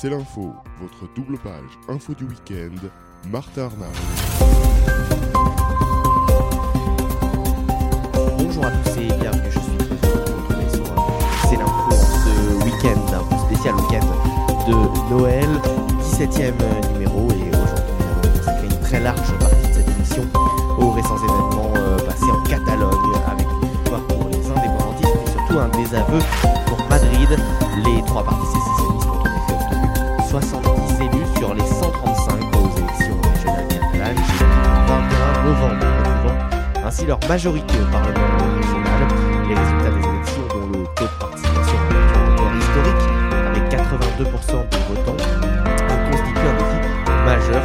C'est l'info, votre double page info du week-end, Martha Arnaud. Bonjour à tous et bienvenue, je suis très heureux de vous retrouver sur euh, C'est l'info ce week-end, un peu spécial week-end de Noël, 17e numéro et aujourd'hui nous allons consacrer une très large partie de cette émission aux récents événements euh, passés en Catalogne avec une victoire pour les indépendantistes et surtout un désaveu pour Madrid. Les trois partis sécessionnistes 70 élus sur les 135 aux élections régionales catalanes qui ont lieu le 21 novembre, ainsi leur majorité au Parlement régional. Les résultats des élections dont le taux de participation est historique avec 82% des votants constitue un défi majeur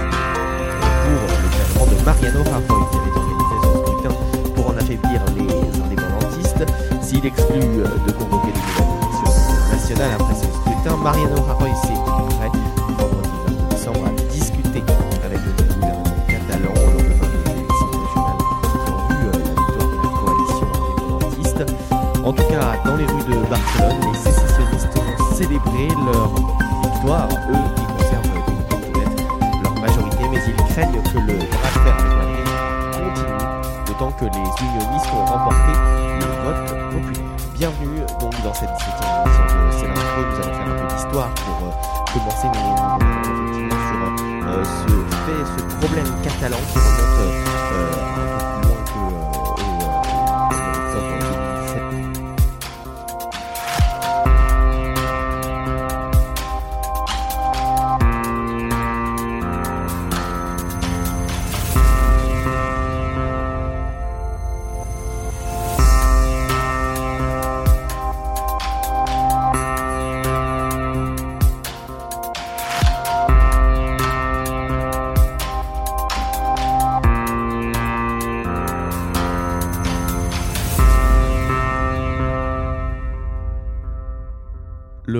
pour le gouvernement de Mariano Rajoy qui avait organisé ce scrutin pour en affaiblir les indépendantistes. S'il exclut euh, de convoquer Mariano Rajoy s'est prêt vendredi 22 décembre à discuter avec le gouvernement catalan au lendemain des élections régionales qui vu euh, la victoire de la coalition indépendantiste. En tout cas, dans les rues de Barcelone, les sécessionnistes ont célébré leur victoire, eux qui conservent leur majorité, mais ils craignent que le bras de fer continue, d'autant que les unionistes ont remporté le vote populaire. Bienvenue donc dans cette 17e émission de C'est l'info, nous allons faire pour euh, commencer, nous allons effectivement sur euh, ce fait, ce problème catalan qui remonte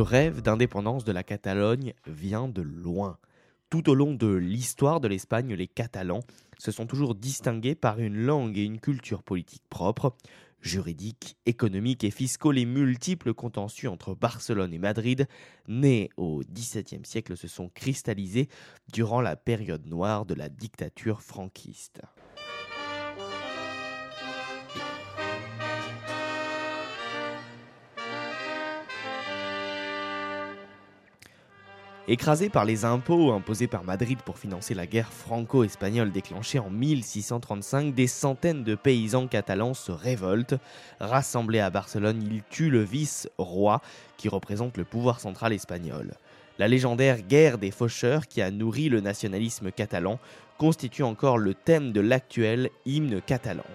rêve d'indépendance de la Catalogne vient de loin. Tout au long de l'histoire de l'Espagne, les Catalans se sont toujours distingués par une langue et une culture politique propres. Juridiques, économiques et fiscaux, les multiples contentieux entre Barcelone et Madrid, nés au XVIIe siècle, se sont cristallisés durant la période noire de la dictature franquiste. Écrasés par les impôts imposés par Madrid pour financer la guerre franco-espagnole déclenchée en 1635, des centaines de paysans catalans se révoltent. Rassemblés à Barcelone, ils tuent le vice-roi qui représente le pouvoir central espagnol. La légendaire guerre des faucheurs qui a nourri le nationalisme catalan constitue encore le thème de l'actuel hymne catalan.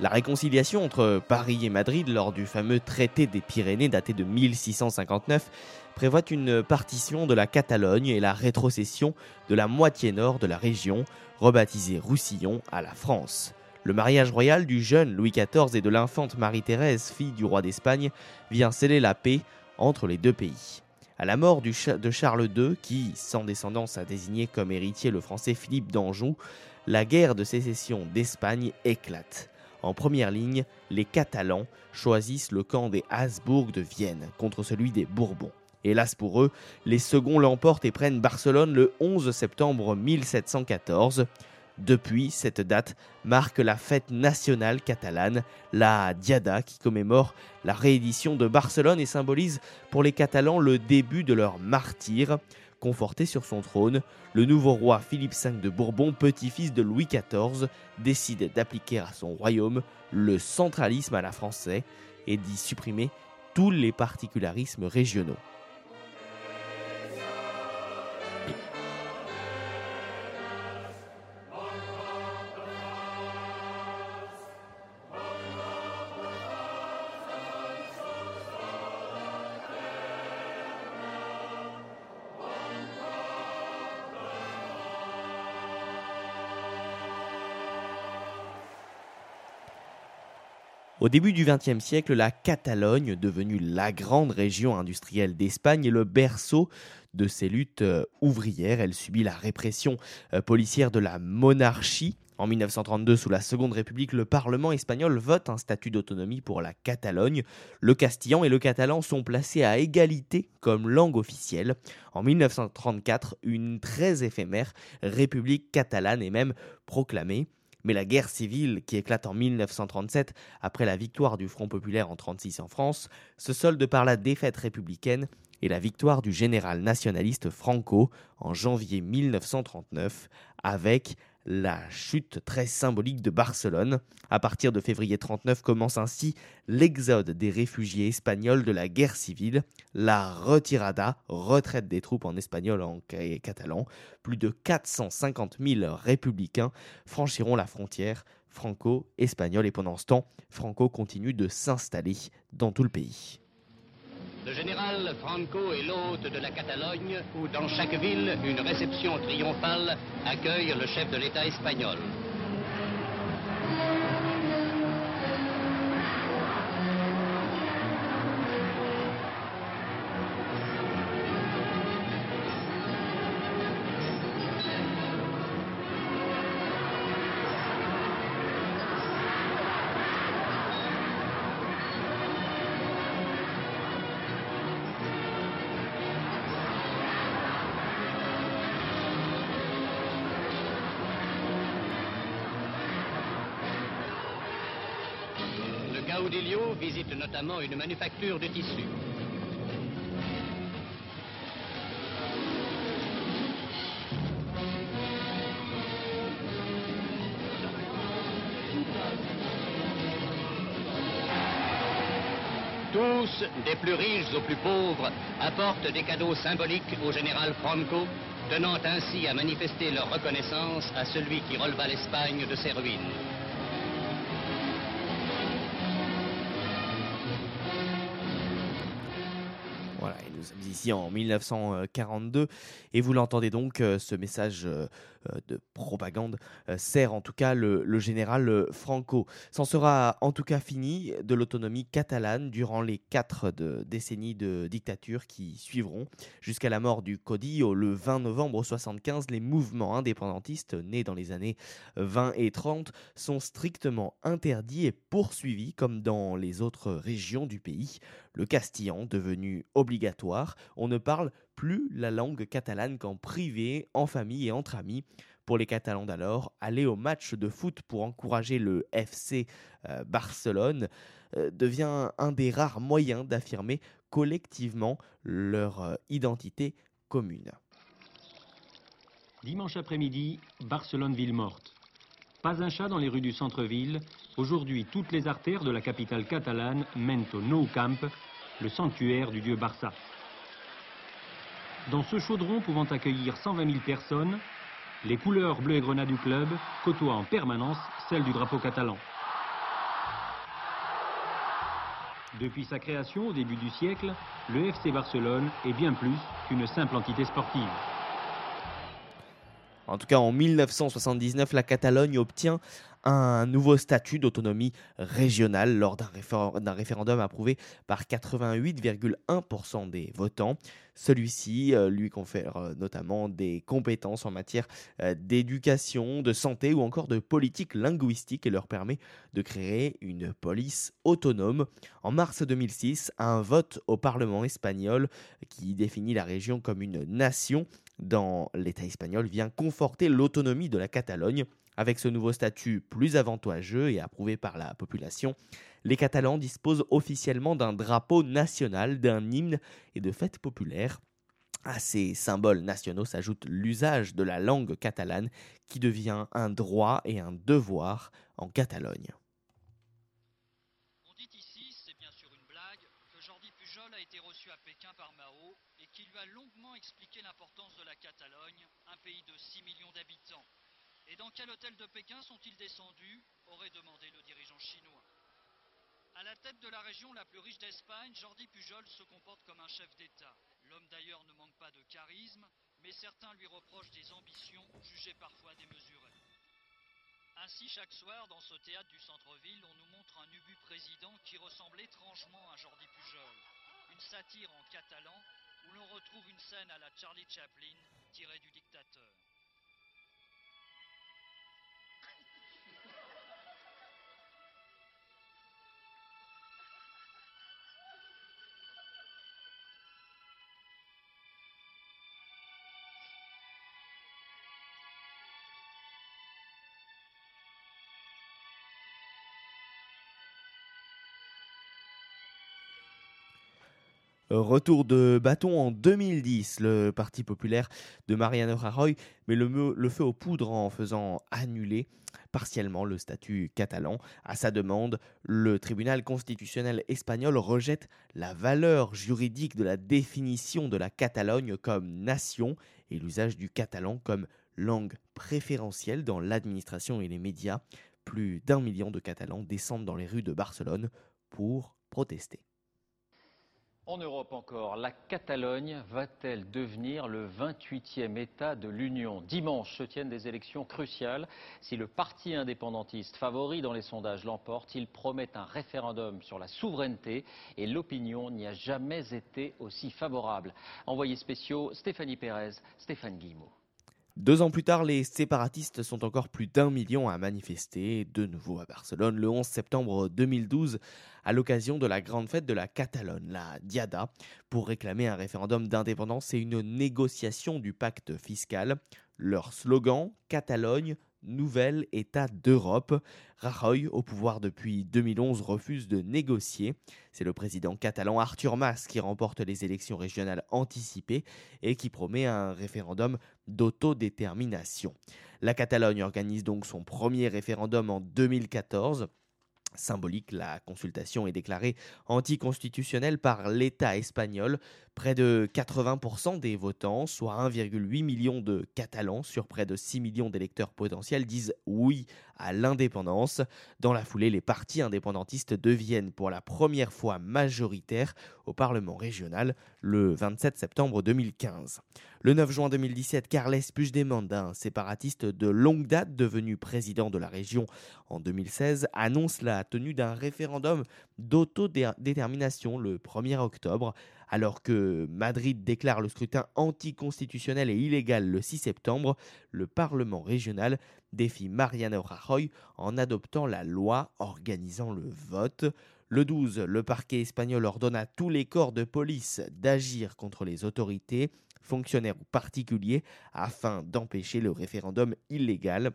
La réconciliation entre Paris et Madrid lors du fameux traité des Pyrénées daté de 1659 prévoit une partition de la Catalogne et la rétrocession de la moitié nord de la région, rebaptisée Roussillon, à la France. Le mariage royal du jeune Louis XIV et de l'infante Marie-Thérèse, fille du roi d'Espagne, vient sceller la paix entre les deux pays. À la mort de Charles II, qui, sans descendance, a désigné comme héritier le français Philippe d'Anjou, la guerre de sécession d'Espagne éclate. En première ligne, les Catalans choisissent le camp des Habsbourg de Vienne contre celui des Bourbons. Hélas pour eux, les seconds l'emportent et prennent Barcelone le 11 septembre 1714. Depuis, cette date marque la fête nationale catalane, la Diada, qui commémore la réédition de Barcelone et symbolise pour les Catalans le début de leur martyre. Conforté sur son trône, le nouveau roi Philippe V de Bourbon, petit-fils de Louis XIV, décide d'appliquer à son royaume le centralisme à la française et d'y supprimer tous les particularismes régionaux. Au début du XXe siècle, la Catalogne, devenue la grande région industrielle d'Espagne, est le berceau de ces luttes euh, ouvrières. Elle subit la répression euh, policière de la monarchie En 1932, sous la Seconde République, le Parlement espagnol vote un statut d'autonomie pour la Catalogne. Le castillan et le catalan sont placés à égalité comme langue officielle. En 1934, une très éphémère République catalane est même proclamée. Mais la guerre civile qui éclate en 1937 après la victoire du Front populaire en 1936 en France se solde par la défaite républicaine et la victoire du général nationaliste Franco en janvier 1939 avec la chute très symbolique de Barcelone. À partir de février 39 commence ainsi l'exode des réfugiés espagnols de la guerre civile, la retirada, retraite des troupes en espagnol et catalan. Plus de 450 000 républicains franchiront la frontière franco-espagnole et pendant ce temps, Franco continue de s'installer dans tout le pays. Le général Franco est l'hôte de la Catalogne, où dans chaque ville, une réception triomphale accueille le chef de l'État espagnol. Visite notamment une manufacture de tissus. Tous, des plus riches aux plus pauvres, apportent des cadeaux symboliques au général Franco, tenant ainsi à manifester leur reconnaissance à celui qui releva l'Espagne de ses ruines. Nous sommes ici en 1942 et vous l'entendez donc, euh, ce message euh, euh, de propagande sert en tout cas le, général Franco. C'en sera en tout cas fini de l'autonomie catalane durant les quatre décennies de dictature qui suivront. Jusqu'à la mort du Codillo le 20 novembre 1975, les mouvements indépendantistes nés dans les années 20 et 30 sont strictement interdits et poursuivis comme dans les autres régions du pays. Le castillan, devenu obligatoire, on ne parle plus la langue catalane qu'en privé, en famille et entre amis. Pour les Catalans d'alors, aller au match de foot pour encourager le FC euh, Barcelone euh, devient un des rares moyens d'affirmer collectivement leur euh, identité commune. Dimanche après-midi, Barcelone-Ville morte. Pas un chat dans les rues du centre-ville. Aujourd'hui, toutes les artères de la capitale catalane mènent au Nou Camp, le sanctuaire du dieu Barça. Dans ce chaudron pouvant accueillir 120 000 personnes, les couleurs bleu et grenade du club côtoient en permanence celles du drapeau catalan. Depuis sa création au début du siècle, le FC Barcelone est bien plus qu'une simple entité sportive. En tout cas, en 1979, la Catalogne obtient un nouveau statut d'autonomie régionale lors d'un référendum approuvé par 88,1% des votants. Celui-ci euh, lui confère euh, notamment des compétences en matière euh, d'éducation, de santé ou encore de politique linguistique et leur permet de créer une police autonome. En mars 2006, un vote au Parlement espagnol qui définit la région comme une nation dans l'État espagnol vient conforter l'autonomie de la Catalogne. Avec ce nouveau statut plus avantageux et approuvé par la population, les Catalans disposent officiellement d'un drapeau national, d'un hymne et de fêtes populaires. À ces symboles nationaux s'ajoute l'usage de la langue catalane qui devient un droit et un devoir en Catalogne. On dit ici, c'est bien sûr une blague, que Jordi Pujol a été reçu à Pékin par Mao et qu'il lui a longuement expliqué l'importance de la Catalogne, un pays de 6 millions d'habitants. Et dans quel hôtel de Pékin sont-ils descendus aurait demandé le dirigeant chinois. À la tête de la région la plus riche d'Espagne, Jordi Pujol se comporte comme un chef d'État. L'homme d'ailleurs ne manque pas de charisme, mais certains lui reprochent des ambitions jugées parfois démesurées. Ainsi, chaque soir, dans ce théâtre du centre-ville, on nous montre un ubu président qui ressemble étrangement à Jordi Pujol. Une satire en catalan où l'on retrouve une scène à la Charlie Chaplin tirée du dictateur. Retour de bâton en 2010, le Parti populaire de Mariano Rajoy met le, feu aux poudres en faisant annuler partiellement le statut catalan. À sa demande, le tribunal constitutionnel espagnol rejette la valeur juridique de la définition de la Catalogne comme nation et l'usage du catalan comme langue préférentielle dans l'administration et les médias. Plus d'un million de Catalans descendent dans les rues de Barcelone pour protester. En Europe encore, la Catalogne va-t-elle devenir le 28e État de l'Union? Dimanche se tiennent des élections cruciales. Si le parti indépendantiste favori dans les sondages l'emporte, il promet un référendum sur la souveraineté et l'opinion n'y a jamais été aussi favorable. Envoyés spéciaux, Stéphanie Pérez, Stéphane Guillemot. Deux ans plus tard, les séparatistes sont encore plus d'un million à manifester, de nouveau à Barcelone, le 11 septembre 2012, à l'occasion de la grande fête de la Catalogne, la Diada, pour réclamer un référendum d'indépendance et une négociation du pacte fiscal. Leur slogan, Catalogne, nouvel État d'Europe. Rajoy, au pouvoir depuis 2011, refuse de négocier. C'est le président catalan Artur Mas qui remporte les élections régionales anticipées et qui promet un référendum d'autodétermination. La Catalogne organise donc son premier référendum en 2014 symbolique. La consultation est déclarée anticonstitutionnelle par l'État espagnol. Près de 80% des votants, soit 1,8 million de Catalans sur près de 6 millions d'électeurs potentiels, disent oui à l'indépendance. Dans la foulée, les partis indépendantistes deviennent pour la première fois majoritaires au Parlement régional le 27 septembre 2015. Le 9 juin 2017, Carles Puigdemont, un séparatiste de longue date devenu président de la région en 2016, annonce la tenue d'un référendum d'autodétermination le 1er octobre alors que Madrid déclare le scrutin anticonstitutionnel et illégal le 6 septembre, le Parlement régional défie Mariano Rajoy en adoptant la loi organisant le vote. Le 12, le parquet espagnol ordonne à tous les corps de police d'agir contre les autorités, fonctionnaires ou particuliers, afin d'empêcher le référendum illégal.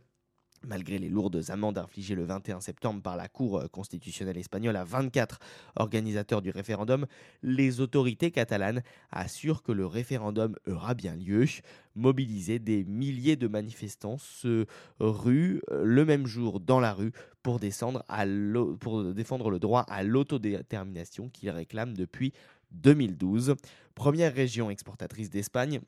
Malgré les lourdes amendes infligées le 21 septembre par la Cour constitutionnelle espagnole à 24 organisateurs du référendum, les autorités catalanes assurent que le référendum aura bien lieu. Mobilisés, des milliers de manifestants se ruent le même jour dans la rue pour défendre le droit à l'autodétermination qu'ils réclament depuis 2012. Première région exportatrice d'Espagne,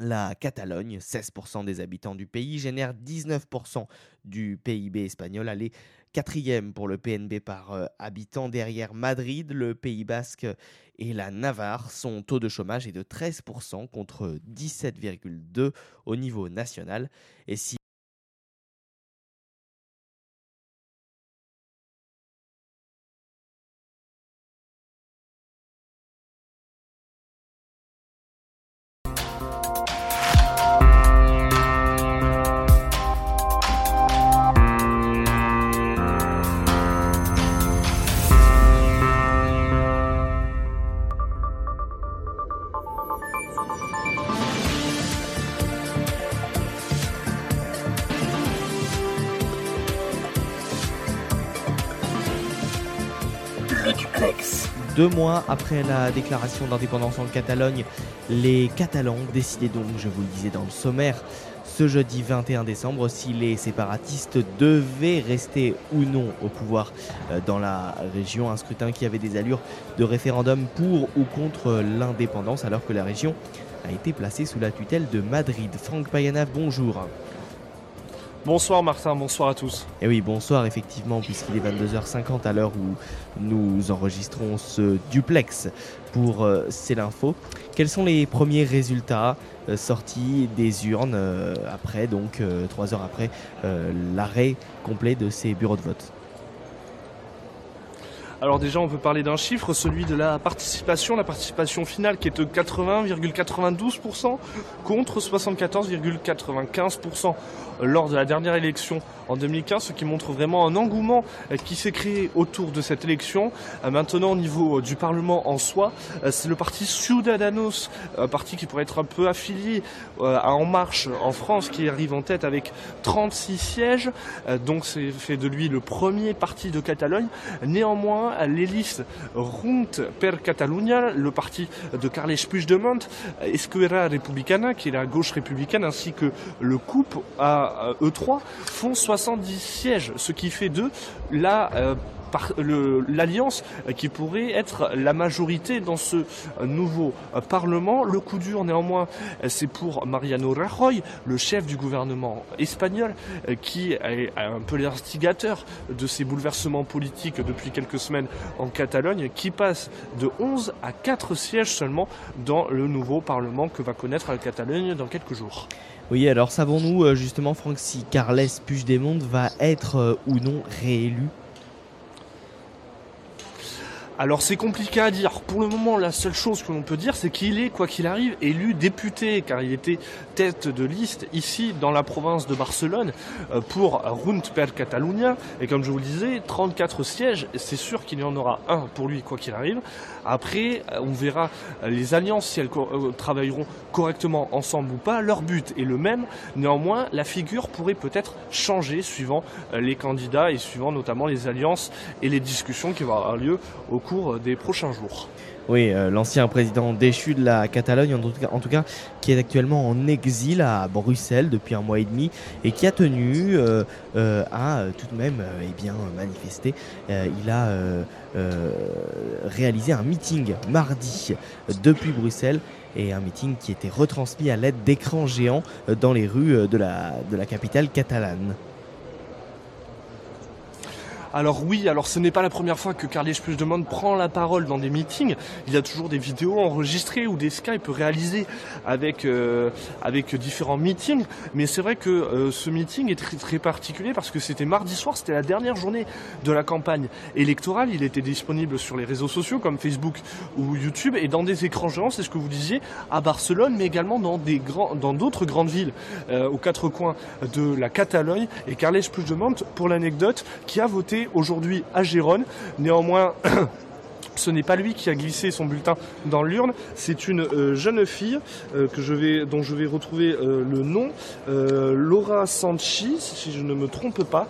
la Catalogne, 16% des habitants du pays, génère 19% du PIB espagnol. Elle est quatrième pour le PNB par euh, habitant derrière Madrid, le Pays basque et la Navarre. Son taux de chômage est de 13% contre 17,2% au niveau national. Et Deux mois après la déclaration d'indépendance en Catalogne, les Catalans décidaient donc, je vous le disais dans le sommaire, ce jeudi 21 décembre si les séparatistes devaient rester ou non au pouvoir euh, dans la région. Un scrutin qui avait des allures de référendum pour ou contre l'indépendance alors que la région a été placée sous la tutelle de Madrid. Franck Payana, bonjour. Bonsoir Martin, bonsoir à tous. Et eh oui, bonsoir effectivement, puisqu'il est 22h50 à l'heure où nous enregistrons ce duplex pour euh, C'est l'info. Quels sont les premiers résultats euh, sortis des urnes euh, après, donc trois heures après, l'arrêt complet de ces bureaux de vote? Alors déjà, on veut parler d'un chiffre, celui de la participation, la participation finale qui est de 80,92% contre 74,95% lors de la dernière élection en 2015, ce qui montre vraiment un engouement euh, qui s'est créé autour de cette élection. Euh, maintenant, au niveau euh, du Parlement en soi, c'est le parti Ciudadanos, un parti qui pourrait être un peu affilié à En Marche en France, qui arrive en tête avec 36 sièges. Donc c'est fait de lui le premier parti de Catalogne. Néanmoins, les listes Runt per Catalunya, le parti de Carles Puigdemont, Esquerra Republicana, qui est la gauche républicaine, ainsi que le COUP à E3, font 70 sièges, ce qui fait d'eux la euh, l'alliance qui pourrait être la majorité dans ce nouveau Parlement. Le coup dur néanmoins, c'est pour Mariano Rajoy, le chef du gouvernement espagnol, qui est un peu l'instigateur de ces bouleversements politiques depuis quelques semaines en Catalogne, qui passe de 11 à 4 sièges seulement dans le nouveau Parlement que va connaître la Catalogne dans quelques jours. Oui, alors savons-nous euh, justement, Franck, si Carles Puigdemont va être euh, ou non réélu alors c'est compliqué à dire. Pour le moment, la seule chose que l'on peut dire, c'est qu'il est, quoi qu'il arrive, élu député, car il était tête de liste ici dans la province de Barcelone euh, pour Runt per Catalunya. Et comme je vous le disais, 34 sièges, c'est sûr qu'il y en aura un pour lui, quoi qu'il arrive. Après, euh, on verra les alliances, si elles euh, travailleront correctement ensemble ou pas. Leur but est le même. Néanmoins, la figure pourrait peut-être changer suivant les candidats et suivant notamment les alliances et les discussions qui vont avoir lieu au cours des prochains jours. Oui, euh, l'ancien président déchu de la Catalogne, en tout, cas, qui est actuellement en exil à Bruxelles depuis un mois et demi et qui a tenu euh, euh, à tout de même eh bien, manifester. il a réalisé un meeting mardi depuis Bruxelles et un meeting qui était retransmis à l'aide d'écrans géants dans les rues de la, de la capitale catalane. Alors oui, alors ce n'est pas la première fois que Carles Puigdemont prend la parole dans des meetings. Il y a toujours des vidéos enregistrées ou des Skype réalisés avec euh, avec différents meetings. Mais c'est vrai que euh, ce meeting est très, particulier parce que c'était mardi soir, c'était la dernière journée de la campagne électorale. Il était disponible sur les réseaux sociaux comme Facebook ou YouTube et dans des écrans géants, c'est ce que vous disiez, à Barcelone, mais également dans des grands, dans d'autres grandes villes euh, aux quatre coins de la Catalogne. Et Carles Puigdemont, pour l'anecdote, qui a voté aujourd'hui à Gérone. Néanmoins, ce n'est pas lui qui a glissé son bulletin dans l'urne, c'est une euh, jeune fille euh, que je vais, dont je vais retrouver euh, le nom, Laura Sanchi, si je ne me trompe pas,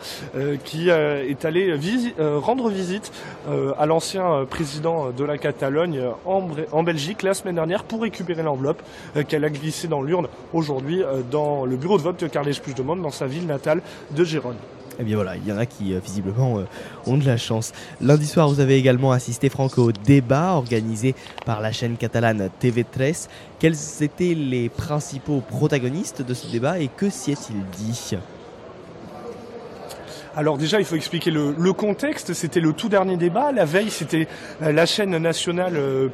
qui est allée rendre visite à l'ancien président de la Catalogne en, Belgique la semaine dernière pour récupérer l'enveloppe qu'elle a glissée dans l'urne aujourd'hui dans le bureau de vote de Carles Puigdemont dans sa ville natale de Gérone. Eh bien voilà, il y en a qui euh, visiblement euh, ont de la chance. Lundi soir, vous avez également assisté, Franck, au débat organisé par la chaîne catalane TV3. Quels étaient les principaux protagonistes de ce débat et que s'y est-il dit? Alors déjà, il faut expliquer le, contexte. C'était le tout dernier débat. La veille, c'était euh, la chaîne nationale euh,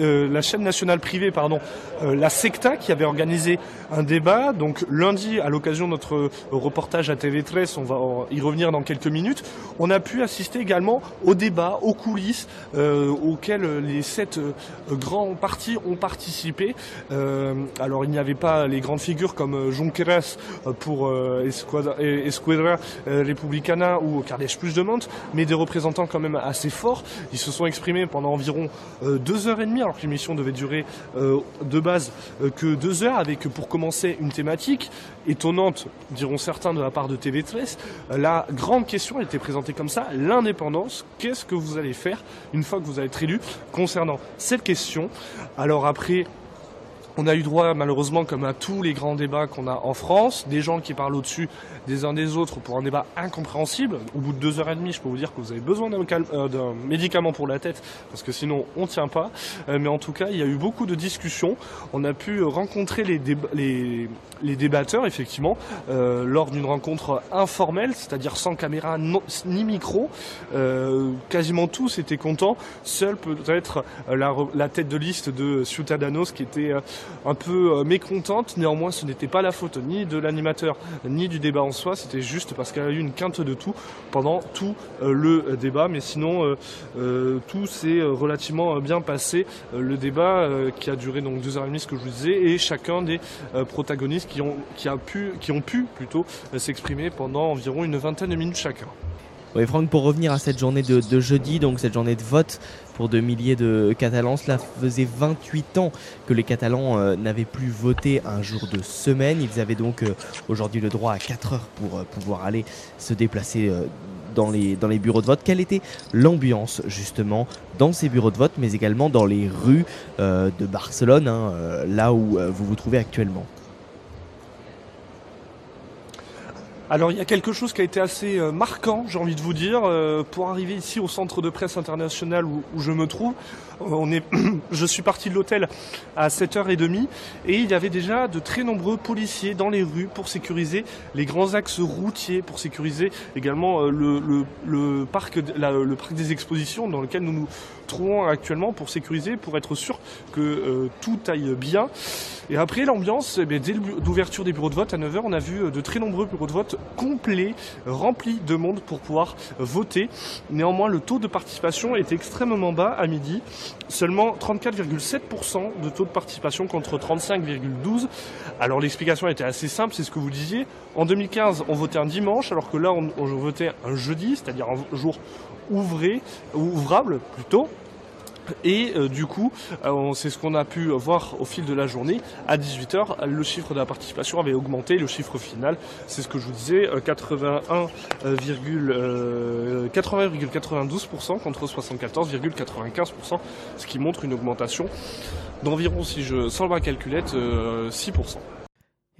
euh, la chaîne nationale privée, pardon, la Secta, qui avait organisé un débat. Donc lundi, à l'occasion de notre reportage à TV13, on va y revenir dans quelques minutes. On a pu assister également au débat, aux coulisses, auxquels les sept grands partis ont participé. alors il n'y avait pas les grandes figures comme Junqueras pour Esquadra, République ou Carles Puigdemont, mais des représentants quand même assez forts. Ils se sont exprimés pendant environ euh, deux heures et demie, alors que l'émission devait durer euh, de base euh, que deux heures, avec pour commencer une thématique étonnante, diront certains de la part de TV13. La grande question été présentée comme ça, l'indépendance. Qu'est-ce que vous allez faire une fois que vous allez être élu concernant cette question? Alors après, on a eu droit, malheureusement, comme à tous les grands débats qu'on a en France, des gens qui parlent au-dessus des uns des autres pour un débat incompréhensible. Au bout de deux heures et demie, je peux vous dire que vous avez besoin d'un euh, médicament pour la tête, parce que sinon, on tient pas. Euh, mais en tout cas, il y a eu beaucoup de discussions. On a pu rencontrer les, débatteurs, effectivement, euh, lors d'une rencontre informelle, c'est-à-dire sans caméra ni micro. quasiment tous étaient contents. Seul peut-être la, la, tête de liste de Ciutadanos qui était un peu euh, mécontente. Néanmoins, ce n'était pas la faute ni de l'animateur ni du débat en soi. C'était juste parce qu'elle a eu une quinte de tout pendant tout euh, le débat. Mais sinon, euh, tout s'est relativement bien passé. Le débat qui a duré donc deux heures et demie, ce que je vous disais, et chacun des protagonistes qui ont, qui a pu, qui ont pu plutôt s'exprimer pendant environ une vingtaine de minutes chacun. Oui, Franck, pour revenir à cette journée de, jeudi, donc cette journée de vote pour de milliers de Catalans, cela faisait 28 ans que les Catalans euh, n'avaient plus voté un jour de semaine. Ils avaient donc euh, aujourd'hui le droit à 4 heures pour euh, pouvoir aller se déplacer dans les, bureaux de vote. Quelle était l'ambiance justement dans ces bureaux de vote, mais également dans les rues de Barcelone, hein, là où vous vous trouvez actuellement? Alors il y a quelque chose qui a été assez euh, marquant, j'ai envie de vous dire, euh, pour arriver ici au centre de presse international où, je me trouve. On est, je suis parti de l'hôtel à 7h30 et il y avait déjà de très nombreux policiers dans les rues pour sécuriser les grands axes routiers, pour sécuriser également euh, le, le, parc, le parc des expositions dans lequel nous nous trouvons actuellement pour sécuriser, pour être sûr que tout aille bien. Et après l'ambiance, eh dès l'ouverture des bureaux de vote à 9h, on a vu de très nombreux bureaux de vote complet, rempli de monde pour pouvoir voter. Néanmoins, le taux de participation était extrêmement bas à midi, seulement 34,7% de taux de participation contre 35,12%. Alors l'explication était assez simple, c'est ce que vous disiez. En 2015, on votait un dimanche, alors que là, on, on votait un jeudi, c'est-à-dire un jour ouvré, ouvrable plutôt. Et euh, du coup, euh, c'est ce qu'on a pu voir au fil de la journée. À 18h, le chiffre de la participation avait augmenté. Le chiffre final, c'est ce que je vous disais, 80,92% euh, contre 74,95%, ce qui montre une augmentation d'environ, si je sors ma calculette, 6%.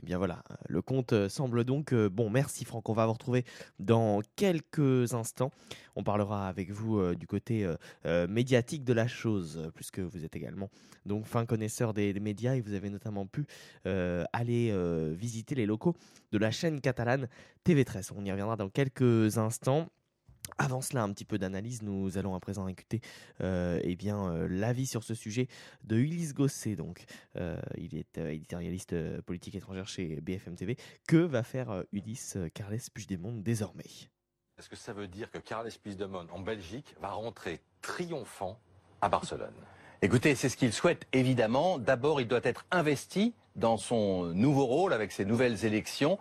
Eh bien voilà, le compte euh, semble donc euh, bon. Merci Franck, on va vous retrouver dans quelques instants. On parlera avec vous euh, du côté médiatique de la chose, puisque vous êtes également donc fin connaisseur des, des médias et vous avez notamment pu aller visiter les locaux de la chaîne catalane TV13. On y reviendra dans quelques instants. Avant cela, un petit peu d'analyse. Nous allons à présent écouter euh, eh bien, euh, l'avis sur ce sujet de Ulysse Gosset. Donc, euh, il est éditorialiste politique étrangère chez BFM TV. Que va faire Ulysse Carles Puigdemont désormais? Est-ce que ça veut dire que Carles Puigdemont en Belgique va rentrer triomphant à Barcelone? Écoutez, c'est ce qu'il souhaite évidemment. D'abord, il doit être investi dans son nouveau rôle avec ses nouvelles élections,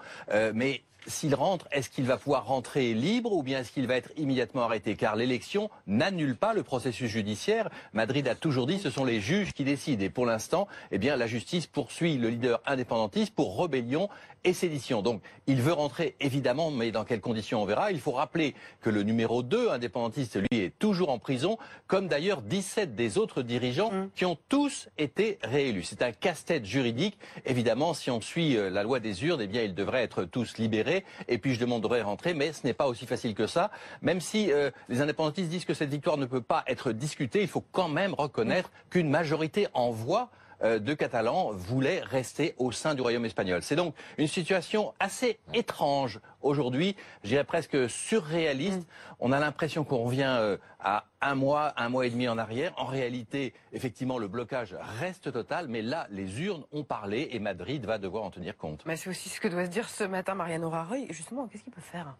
mais s'il rentre, est-ce qu'il va pouvoir rentrer libre ou bien est-ce qu'il va être immédiatement arrêté? Car l'élection n'annule pas le processus judiciaire. Madrid a toujours dit ce sont les juges qui décident. Et pour l'instant, eh bien, la justice poursuit le leader indépendantiste pour rébellion et sédition. Donc, il veut rentrer évidemment, mais dans quelles conditions on verra. Il faut rappeler que le numéro 2 indépendantiste, lui, est toujours en prison, comme d'ailleurs 17 des autres dirigeants mmh. qui ont tous été réélus. C'est un casse-tête juridique. Évidemment, si on suit euh, la loi des urnes, eh bien, ils devraient être tous libérés et puis je demanderai rentrer, mais ce n'est pas aussi facile que ça. Même si euh, les indépendantistes disent que cette victoire ne peut pas être discutée, il faut quand même reconnaître qu'une majorité en voix de Catalans voulait rester au sein du royaume espagnol. C'est donc une situation assez étrange aujourd'hui, je dirais presque surréaliste. Mm. On a l'impression qu'on revient euh, à un mois, un mois et demi en arrière. En réalité, effectivement, le blocage reste total, mais là, les urnes ont parlé et Madrid va devoir en tenir compte. Mais c'est aussi ce que doit se dire ce matin Mariano Rajoy. Justement, qu'est-ce qu'il peut faire?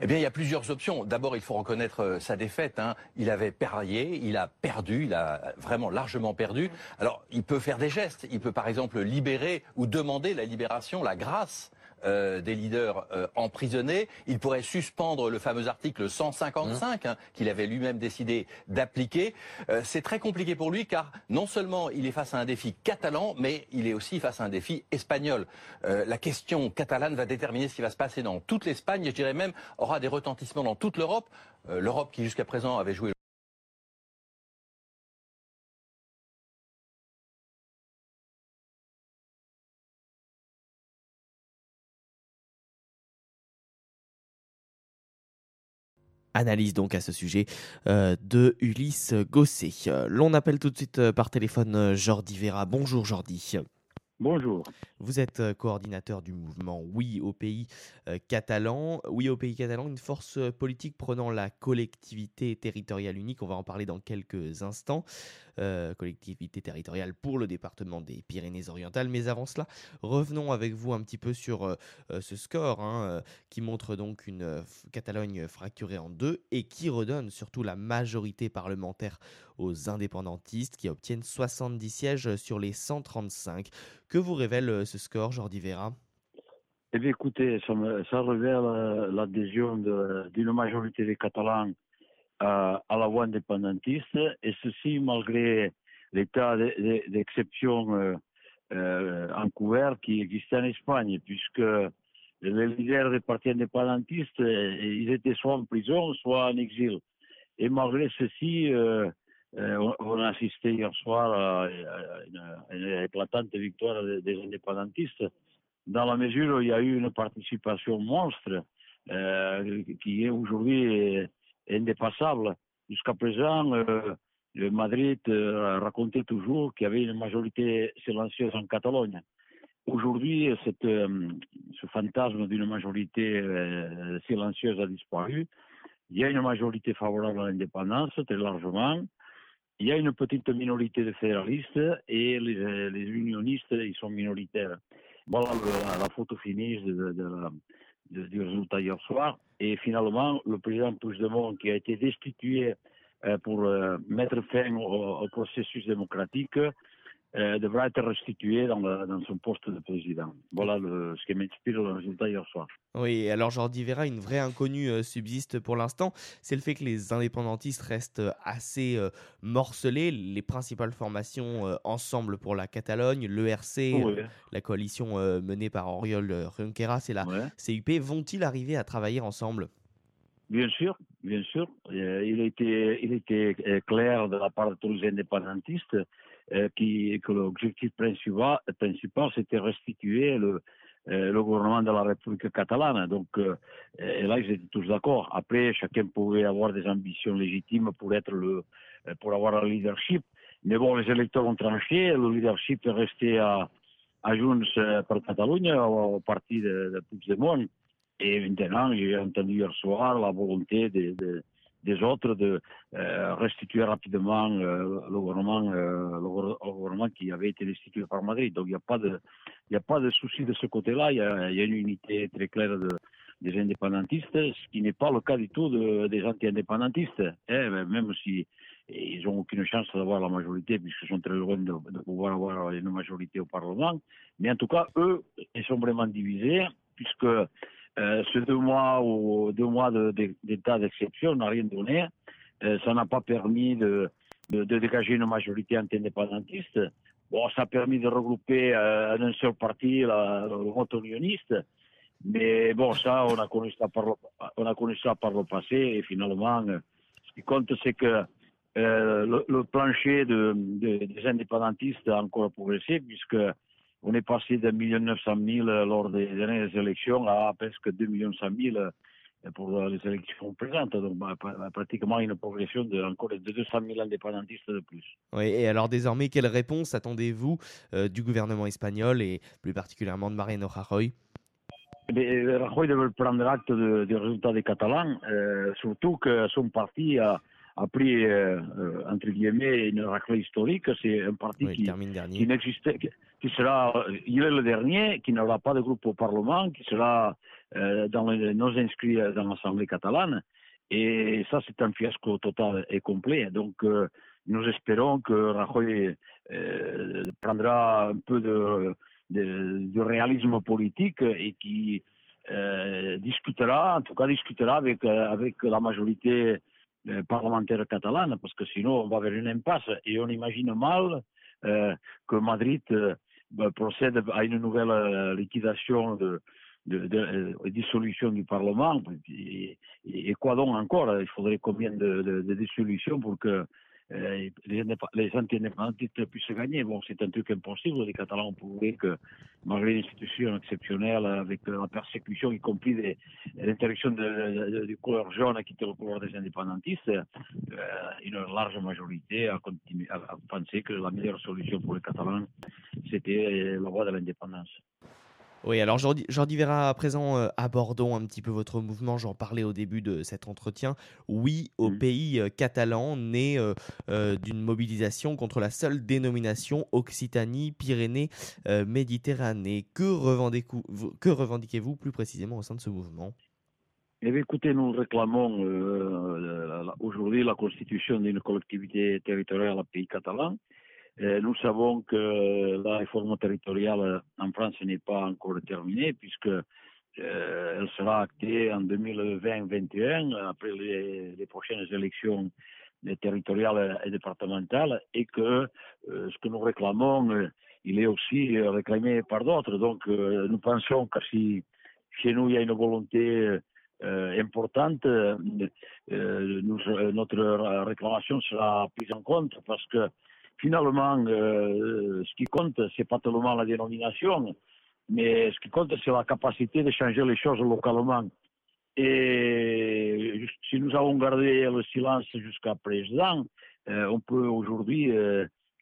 Eh bien, il y a plusieurs options. D'abord, il faut reconnaître euh, sa défaite. Hein. Il avait parié, il a perdu, il a vraiment largement perdu. Alors, il peut faire des gestes. Il peut, par exemple, libérer ou demander la libération, la grâce euh, des leaders euh, emprisonnés. Il pourrait suspendre le fameux article 155 hein, qu'il avait lui-même décidé d'appliquer. Euh, c'est très compliqué pour lui car non seulement il est face à un défi catalan, mais il est aussi face à un défi espagnol. la question catalane va déterminer ce qui va se passer dans toute l'Espagne et je dirais même aura des retentissements dans toute l'Europe. L'Europe qui jusqu'à présent avait joué Analyse donc à ce sujet euh, de Ulysse Gosset. Euh, l'on appelle tout de suite euh, par téléphone Jordi Vera. Bonjour Jordi. Bonjour. Vous êtes coordinateur du mouvement Oui au pays catalan. Oui au pays catalan, une force politique prenant la collectivité territoriale unique. On va en parler dans quelques instants. Collectivité territoriale pour le département des Pyrénées-Orientales. Mais avant cela, revenons avec vous un petit peu sur ce score hein, qui montre donc une Catalogne fracturée en deux et qui redonne surtout la majorité parlementaire aux indépendantistes qui obtiennent 70 sièges sur les 135. Que vous révèle ce score, Jordi Vera? Eh bien, écoutez, ça, ça révèle euh, l'adhésion d'une majorité des Catalans euh, à la voie indépendantiste, et ceci malgré l'état d'exception euh, en couvert qui existait en Espagne, puisque les leaders des partis indépendantistes, ils étaient soit en prison, soit en exil. Et malgré ceci, on a assisté hier soir à une, éclatante victoire des indépendantistes, dans la mesure où il y a eu une participation monstre qui est aujourd'hui indépassable. Jusqu'à présent, le Madrid racontait toujours qu'il y avait une majorité silencieuse en Catalogne. Aujourd'hui, ce fantasme d'une majorité silencieuse a disparu. Il y a une majorité favorable à l'indépendance, très largement. Il y a une petite minorité de fédéralistes et les, unionistes, ils sont minoritaires. Voilà la, photo finie de, de, du résultat hier soir. Et finalement, le président Puigdemont, qui a été destitué pour mettre fin au processus démocratique, euh, devra être restitué dans, son poste de président. Voilà le, ce qui m'inspire le résultat hier soir. Oui, alors Jordi Vera, une vraie inconnue euh, subsiste pour l'instant, c'est le fait que les indépendantistes restent assez euh, morcelés. Les principales formations euh, ensemble pour la Catalogne, l'ERC, la coalition menée par Oriol Junqueras et la Ouais. CUP, vont-ils arriver à travailler ensemble? Bien sûr, bien sûr. Il était, il était clair de la part de tous les indépendantistes qui, que l'objectif principal, principal c'était restituer le, euh, gouvernement de la République catalane. Donc, euh, et là, ils étaient tous d'accord. Après, chacun pouvait avoir des ambitions légitimes pour être le, euh, pour avoir le leadership. Mais bon, les électeurs ont tranché. Le leadership est resté à, à Junts euh, per Catalunya, au, parti de, de Puigdemont. Et maintenant, j'ai entendu hier soir la volonté des, des autres de euh, restituer rapidement euh, le, gouvernement, euh, gouvernement qui avait été destitué par Madrid. Donc il n'y a pas de, il a pas de souci de ce côté-là. Il y a, une unité très claire de, des indépendantistes, ce qui n'est pas le cas du tout de- des anti-indépendantistes. hein, même si ils n'ont aucune chance d'avoir la majorité puisqu'ils sont très loin de pouvoir avoir une majorité au Parlement. Mais en tout cas, eux, ils sont vraiment divisés puisque euh, ces deux mois ou deux mois d'état d'exception n'a rien donné. Euh, ça n'a pas permis de, dégager une majorité anti-indépendantiste. Bon, ça a permis de regrouper euh, en un seul parti la, le vote unioniste. Mais bon, ça, on a connu ça par le, passé et finalement, euh, ce qui compte, c'est que euh, le, le plancher de, de- des indépendantistes a encore progressé puisque on est passé de 1 900 000 lors des dernières élections à presque 2 100 000 pour les élections présentes. Donc, bah, pra- pratiquement une progression de encore de 200 000 indépendantistes de plus. Oui, et alors désormais, quelle réponse attendez-vous euh, du gouvernement espagnol et plus particulièrement de Mariano Rajoy? Mais euh, Rajoy devait prendre acte de- des résultats des Catalans, euh, surtout que son parti a, a pris, euh, euh, entre guillemets, une raclée historique. C'est un parti Oui, qui, qui n'existait, qui, qui sera, euh, il est le dernier, qui n'aura pas de groupe au Parlement, qui sera euh, dans les non inscrits dans l'Assemblée catalane. Et ça, c'est un fiasco total et complet. Donc, nous espérons que Rajoy prendra un peu de, de, de réalisme politique et qui discutera, en tout cas discutera avec, avec la majorité parlementaire catalane, parce que sinon on va vers une impasse. Et on imagine mal euh, que Madrid euh, bah, procède à une nouvelle liquidation de, dissolution du Parlement. Et, quoi donc encore? Il faudrait combien de, de, de dissolutions pour que les, indép- les anti-indépendantistes puissent gagner Bon, c'est un truc impossible. Les Catalans ont prouvé que, malgré une institution exceptionnelle, avec la persécution, y compris l'interdiction du couleur jaune qui était le couleur des indépendantistes, euh, une large majorité a, continué, a, a pensé que la meilleure solution pour les Catalans, c'était la voie de l'indépendance. Oui, alors Jordi, Jordi Vera, à présent, euh, abordons un petit peu votre mouvement. J'en parlais au début de cet entretien. Oui, au pays euh, catalan, né euh, d'une mobilisation contre la seule dénomination Occitanie-Pyrénées-Méditerranée. que revendiquez-vous que revendiquez-vous plus précisément au sein de ce mouvement? Eh bien, écoutez, nous réclamons la- la- aujourd'hui la constitution d'une collectivité territoriale au pays catalan. Euh, nous savons que la réforme territoriale en France n'est pas encore terminée puisque euh, elle sera actée en 2020-2021 après les, prochaines élections euh, territoriales et départementales et que euh, ce que nous réclamons, euh, il est aussi euh, réclamé par d'autres. Donc, euh, nous pensons que si chez nous, il y a une volonté euh, importante. Euh, notre réclamation sera prise en compte parce que finalement, ce qui compte, c'est pas tellement la dénomination, mais ce qui compte, c'est la capacité de changer les choses localement. Et si nous avons gardé le silence jusqu'à présent, on peut aujourd'hui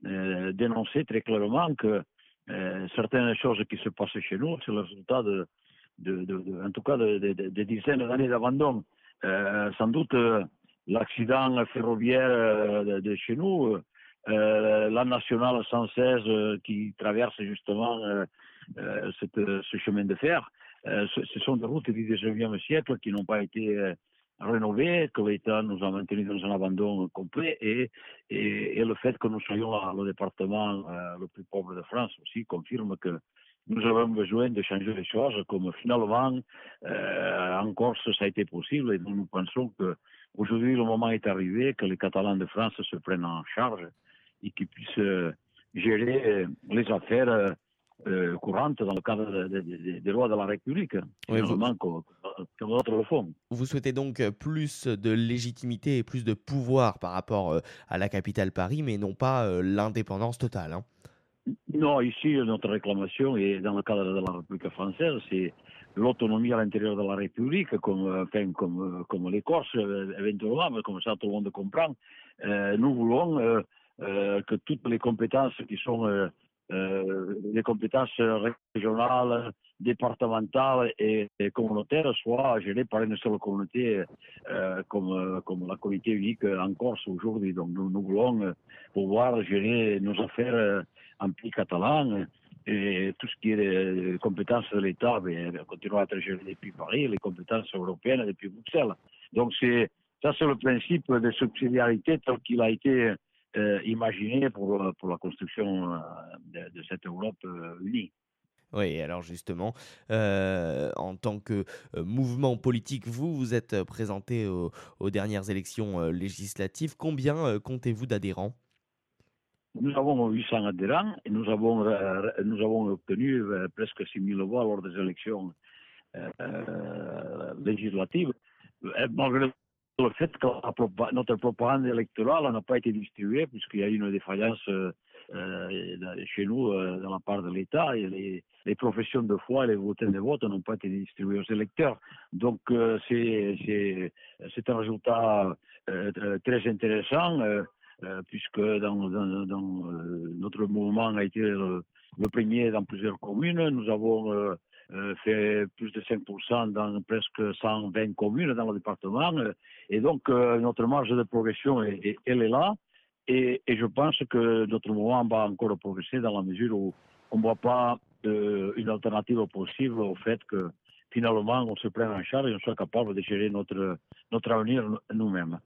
euh, dénoncer très clairement que euh, certaines choses qui se passent chez nous, c'est le résultat en tout cas, de, dizaines d'années d'abandon. Euh, sans doute, l'accident ferroviaire de, chez nous, la nationale 116 qui traverse justement cette, ce chemin de fer, ce, sont des routes du 19e siècle qui n'ont pas été rénové, que l'État nous a maintenu dans un abandon complet et, le fait que nous soyons le département euh, le plus pauvre de France aussi confirme que nous avons besoin de changer les choses, comme finalement euh, en Corse ça a été possible et nous, nous pensons que aujourd'hui le moment est arrivé que les Catalans de France se prennent en charge et qu'ils puissent euh, gérer les affaires euh, courante dans le cadre des lois de la République, oui, vous... comme, d'autres le font. Vous souhaitez donc plus de légitimité et plus de pouvoir par rapport euh, à la capitale Paris, mais non pas euh, l'indépendance totale. Hein. Non, ici, notre réclamation, et dans le cadre de la République française, c'est l'autonomie à l'intérieur de la République, comme, enfin, comme, comme les Corses, éventuellement, mais comme ça tout le monde comprend. nous voulons que toutes les compétences qui sont euh, les compétences régionales, départementales et, communautaires soient gérées par une seule communauté euh, comme, comme la communauté unique en Corse aujourd'hui. Donc nous, voulons pouvoir gérer nos affaires en pays catalan et tout ce qui est les compétences de l'État ben, continuera à être géré depuis Paris, les compétences européennes depuis Bruxelles. Donc c'est ça c'est le principe de subsidiarité tel qu'il a été euh, imaginé pour, euh, pour la construction euh, de, de cette Europe unie. Oui, alors justement, euh, en tant que mouvement politique, vous vous êtes présenté aux, aux dernières élections législatives. Combien comptez-vous d'adhérents? Nous avons 800 adhérents et nous avons, nous avons obtenu presque 6 000 voix lors des élections législatives. Malgré le fait que notre propagande électorale n'a pas été distribuée, puisqu'il y a eu une défaillance euh, euh, chez nous euh, de la part de l'État, et les, les, professions de foi et les bulletins de vote n'ont pas été distribués aux électeurs. Donc c'est un résultat très intéressant, puisque notre mouvement a été le, le, premier dans plusieurs communes. Nous avons euh, fait plus de 5% dans presque 120 communes dans le département. Euh, et donc, euh, notre marge de progression, elle est là. Et, je pense que notre mouvement va encore progresser dans la mesure où on ne voit pas une alternative possible au fait que finalement on se prenne en charge et on soit capable de gérer notre, notre avenir nous-mêmes.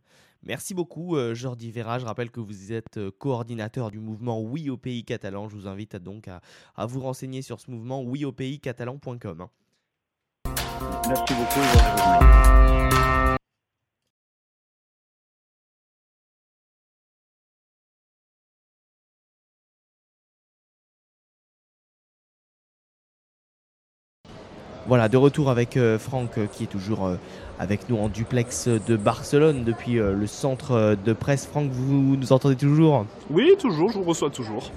Merci beaucoup euh, Jordi Vera. Je rappelle que vous êtes euh, coordinateur du mouvement Oui au pays catalan. Je vous invite donc à, à vous renseigner sur ce mouvement oui au pays catalan.com. Merci beaucoup. Voilà, de retour avec euh, Franck euh, qui est toujours euh, avec nous en duplex de Barcelone depuis le centre de presse. Franck, vous nous entendez toujours? Oui, toujours, je vous reçois toujours.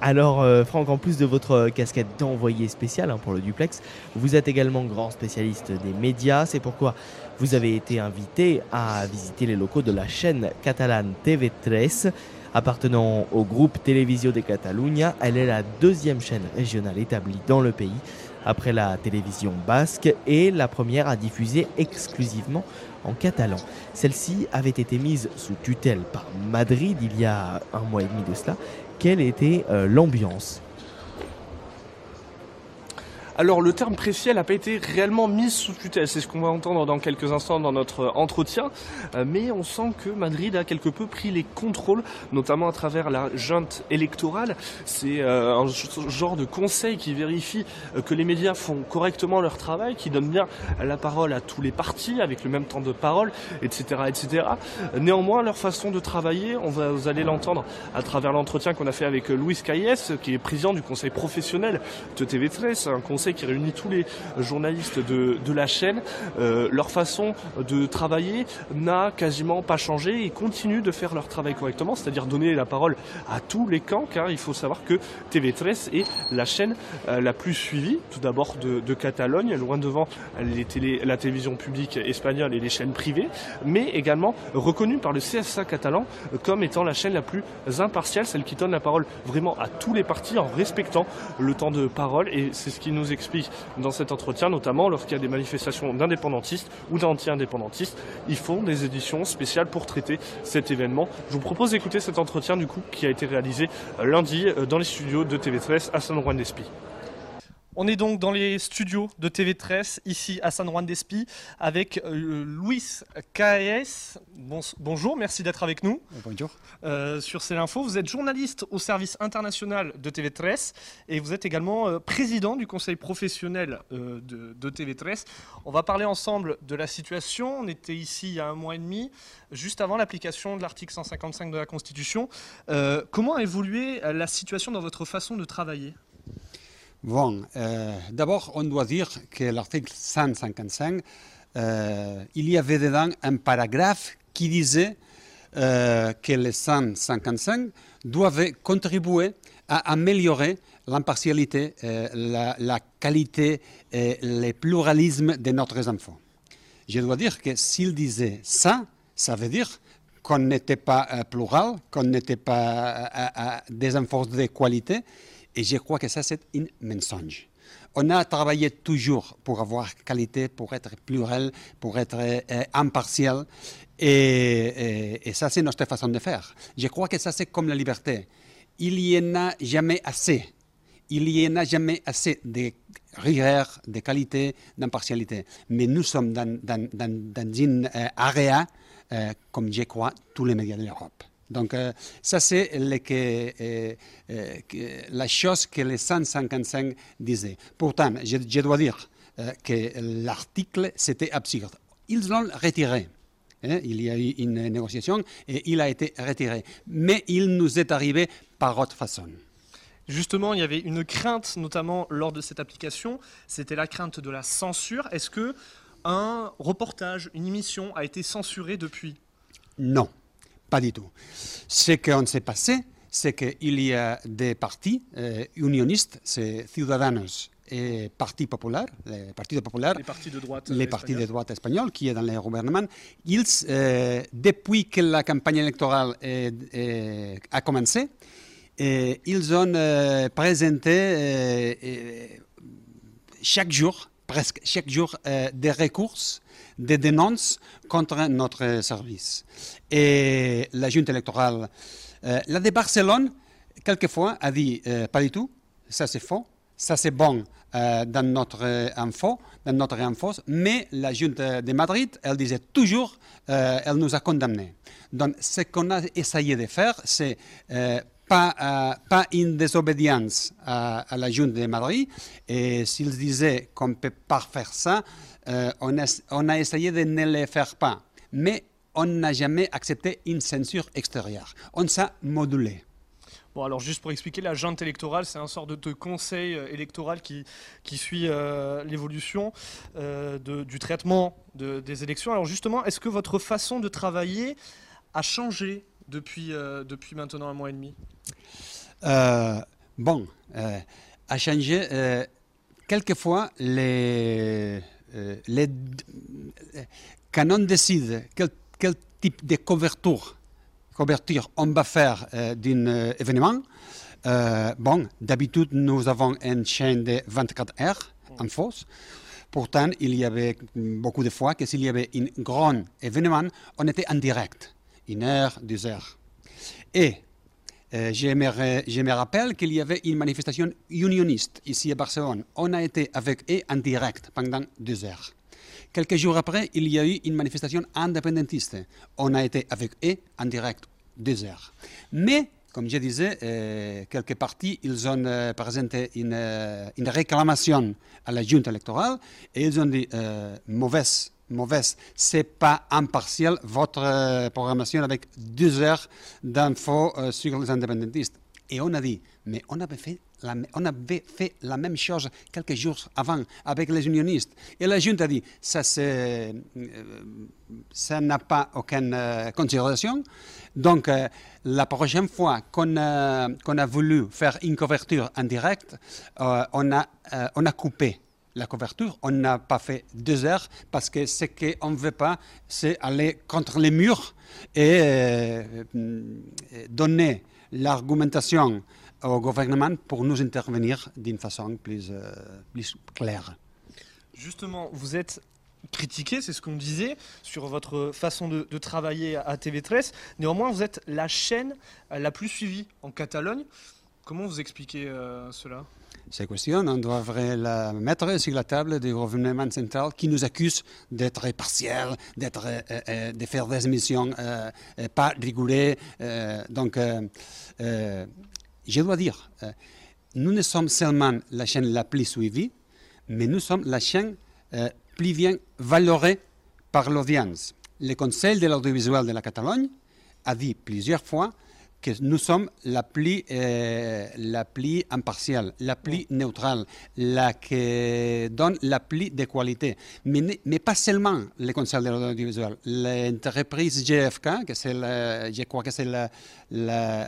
Alors Franck, en plus de votre casquette d'envoyé spécial hein, pour le duplex, vous êtes également grand spécialiste des médias. C'est pourquoi vous avez été invité à visiter les locaux de la chaîne catalane TV3 appartenant au groupe Televisio de Catalunya. Elle est la deuxième chaîne régionale établie dans le pays après la télévision basque et la première à diffuser exclusivement en catalan. Celle-ci avait été mise sous tutelle par Madrid il y a un mois et demi de cela. Quelle était euh, l'ambiance? Alors le terme précis, n'a pas été réellement mis sous tutelle, c'est ce qu'on va entendre dans quelques instants dans notre entretien, euh, mais on sent que Madrid a quelque peu pris les contrôles, notamment à travers la junte électorale. C'est euh, un genre de conseil qui vérifie euh, que les médias font correctement leur travail, qui donne bien la parole à tous les partis avec le même temps de parole, etc., etc. Néanmoins, leur façon de travailler, on va, vous allez l'entendre à travers l'entretien qu'on a fait avec Luis Calles, qui est président du conseil professionnel de TV13, un conseil conseil qui réunit tous les journalistes de, de la chaîne. Euh, leur façon de travailler n'a quasiment pas changé. Ils continuent de faire leur travail correctement, c'est-à-dire donner la parole à tous les camps, car il faut savoir que TV3 est la chaîne euh, la plus suivie, tout d'abord de, Catalogne, loin devant les télé, la télévision publique espagnole et les chaînes privées, mais également reconnue par le CSA catalan comme étant la chaîne la plus impartiale, celle qui donne la parole vraiment à tous les partis en respectant le temps de parole. Et c'est ce qui nous explique dans cet entretien, notamment lorsqu'il y a des manifestations d'indépendantistes ou d'anti-indépendantistes, ils font des éditions spéciales pour traiter cet événement. Je vous propose d'écouter cet entretien du coup qui a été réalisé lundi dans les studios de TV13 à San Juan d'Espí. On est donc dans les studios de TV13, ici à San Juan d'Espí, avec euh, Luis Caes. Bon, bonjour, merci d'être avec nous. Bonjour. Euh, sur C'est l'Info, vous êtes journaliste au service international de TV13 et vous êtes également euh, président du conseil professionnel de, de, TV13. On va parler ensemble de la situation. On était ici il y a un mois et demi, juste avant l'application de l'article 155 de la Constitution. Comment a évolué la situation dans votre façon de travailler? Bon, euh, d'abord, on doit dire que l'article 155, euh, il y avait dedans un paragraphe qui disait euh, que les 155 doivent contribuer à améliorer l'impartialité, la, la, qualité et le pluralisme de notre enfants. Je dois dire que s'il disait ça, ça veut dire qu'on n'était pas plural, qu'on n'était pas des enfants de qualité, et je crois que ça, c'est un mensonge. On a travaillé toujours pour avoir qualité, pour être plural, pour être euh, impartial. Et, ça, c'est notre façon de faire. Je crois que ça, c'est comme la liberté. Il n'y en a jamais assez. Il n'y en a jamais assez de rigueur, de qualité, d'impartialité. Mais nous sommes dans, dans une euh, area, euh, comme je crois, tous les médias de l'Europe. Donc, euh, ça, c'est euh, euh, la chose que les 155 disaient. Pourtant, je, je dois dire que l'article, c'était absurde. Ils l'ont retiré. Hein, il y a eu une négociation et il a été retiré. Mais il nous est arrivé par autre façon. Justement, il y avait une crainte, notamment lors de cette application, c'était la crainte de la censure. Est-ce que un reportage, une émission a été censurée depuis? Non. Pas du tout. Ce qu'on s'est passé, c'est qu'il y a des partis euh, unionistes, c'est Ciudadanos et Parti Populaire, les partis populaires, les partis de droite, les partis de droite espagnols qui est dans le gouvernement, ils, euh, depuis que la campagne électorale est, est, a commencé, et ils ont euh, présenté chaque jour, presque chaque jour, des recours des dénonces contre notre service. Et la junte électorale, euh, la de Barcelone, quelquefois, a dit euh, pas du tout, ça c'est faux, ça c'est bon euh, dans notre info, dans notre info, mais la junte de Madrid, elle disait toujours, elle nous a condamnés. Donc, ce qu'on a essayé de faire, c'est pas, euh, pas, une désobéissance à, à, la Junte de Madrid. Et s'ils disaient qu'on ne peut pas faire ça, euh, on, a, essayé de ne le faire pas. Mais on n'a jamais accepté une censure extérieure. On s'est modulé. Bon, alors juste pour expliquer, la junte électorale, c'est un sort de, conseil euh, électoral qui, suit euh, l'évolution euh, du traitement de, des élections. Alors justement, est-ce que votre façon de travailler a changé depuis, euh, depuis maintenant un mois et demi euh, Bon, euh, a changé. quelquefois, les, les, quand on décide quel, quel, type de couverture, couverture on va faire d'un événement, bon, d'habitude, nous avons une chaîne de 24 heures en fausse. Pourtant, il y avait beaucoup de fois que s'il y avait un grand événement, on était en direct une heure, deux heures. Et euh, je, me, rappelle qu'il y avait une manifestation unioniste ici à Barcelone. On a été avec eux en direct pendant deux heures. Quelques jours après, il y a eu une manifestation indépendantiste. On a été avec eux en direct deux heures. Mais, comme je disais, euh, quelques partis, ils ont euh, présenté une, une, réclamation à la junte électorale et ils ont dit mauvaise mauvaise. C'est pas impartial votre euh, programmation avec deux heures d'infos euh, sur les indépendantistes. Et on a dit, mais on avait fait la, on avait fait la même chose quelques jours avant avec les unionistes. Et la Junte a dit, euh, ça n'a pas aucune considération. Donc, la prochaine fois qu'on a, voulu faire une couverture en direct, on a coupé la couverture. On n'a pas fait deux heures parce que ce qu'on ne veut pas, c'est aller contre les murs et euh, donner l'argumentation au gouvernement pour nous intervenir d'une façon plus, euh, plus claire. Justement, vous êtes critiqué, c'est ce qu'on disait, sur votre façon de, travailler à TV13. Néanmoins, vous êtes la chaîne euh, la plus suivie en Catalogne. Comment vous expliquez euh, cela? Ces questions, on devrait la mettre sur la table du gouvernement central qui nous accuse d'être partiel, d'être, euh, euh, de faire des émissions euh, pas euh, donc, je dois dire, nous ne sommes seulement la chaîne la plus suivie, mais nous sommes la chaîne plus bien valorée par l'audience. Le Conseil de l'audiovisuel de la Catalogne a dit plusieurs fois que nous sommes la plus, euh, la plus impartiale, la plus neutrale, la qui donne la plus de qualité. Mais, pas seulement le Conseil de l'audiovisuel. L'entreprise GFK, que c'est je crois que c'est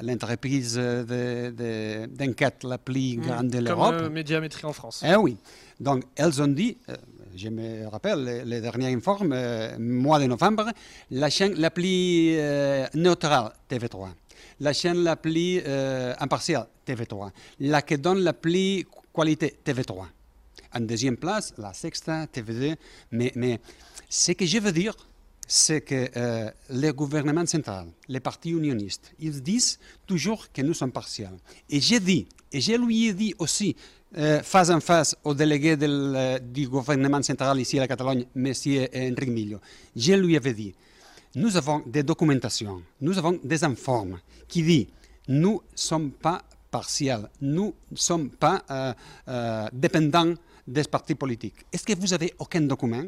l'entreprise de- de- d'enquête la plus grande de Comme l'Europe. euh, Médiamétrie en France. Eh oui. Donc, elles ont dit, euh, je me rappelle, les, les derniers informes, euh, mois de novembre, la chaîne la plus euh, neutrale, TV3. La chaîne la plus euh, impartiale, TV3. La qui donne la plus qualité, TV3. En deuxième place, la Sexta, TV2. Mais, ce que je veux dire, c'est que euh, le gouvernement central, les partis unionistes, ils disent toujours que nous sommes partiels. Et j'ai dit, et je lui ai dit aussi, euh, face en face au délégué du gouvernement central ici à la Catalogne, M. Enric Millo, je lui avais dit, nous avons des documentations, nous avons des informes qui disent, nous ne sommes pas partiels, nous ne sommes pas euh, euh, dépendants des partis politiques. Est-ce que vous avez aucun document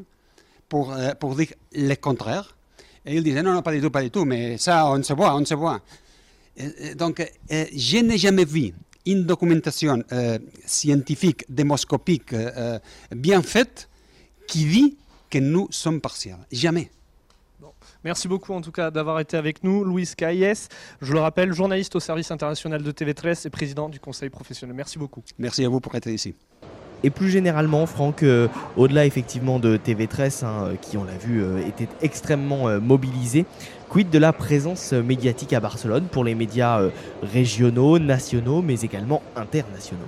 pour, euh, pour dire le contraire? Et il disait non, non, pas du tout, pas du tout, mais ça, on se voit, on se voit. Donc, je n'ai jamais vu une documentation scientifique, démoscopique, bien faite, qui dit que nous sommes partiels. Jamais. Merci beaucoup en tout cas d'avoir été avec nous. Louis Caillès, je le rappelle, journaliste au service international de TV13 et président du conseil professionnel. Merci beaucoup. Merci à vous pour être ici. Et plus généralement, Franck, euh, au-delà effectivement de TV13, hein, euh, qui on l'a vu euh, était extrêmement euh, mobilisé, quid de la présence médiatique à Barcelone pour les médias euh, régionaux, nationaux, mais également internationaux?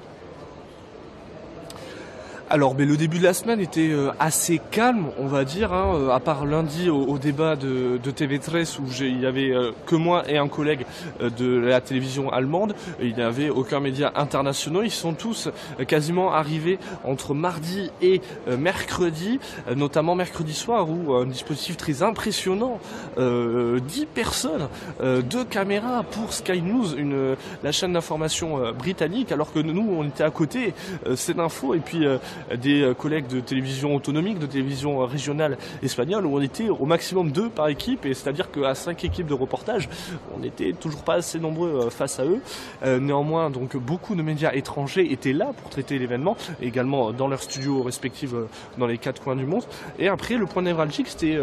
Alors, mais le début de la semaine était euh, assez calme, on va dire, hein, euh, à part lundi au, débat de, de TV13 où il y avait euh, que moi et un collègue de la télévision allemande. Il n'y avait aucun média international. Ils sont tous quasiment arrivés entre mardi et mercredi, notamment mercredi soir où un dispositif très impressionnant, euh, 10 personnes, euh, deux caméras pour Sky News, une, la chaîne d'information britannique, alors que nous on était à côté, c'est d'info et puis des euh, collègues de télévision autonomique, de télévision régionale espagnole, où on était au maximum deux par équipe, et c'est-à-dire qu'à cinq équipes de reportage, on n'était toujours pas assez nombreux euh, face à eux. Euh, néanmoins, donc beaucoup de médias étrangers étaient là pour traiter l'événement, également dans leurs studios respectifs dans les quatre coins du monde. Et après, le point névralgique, c'était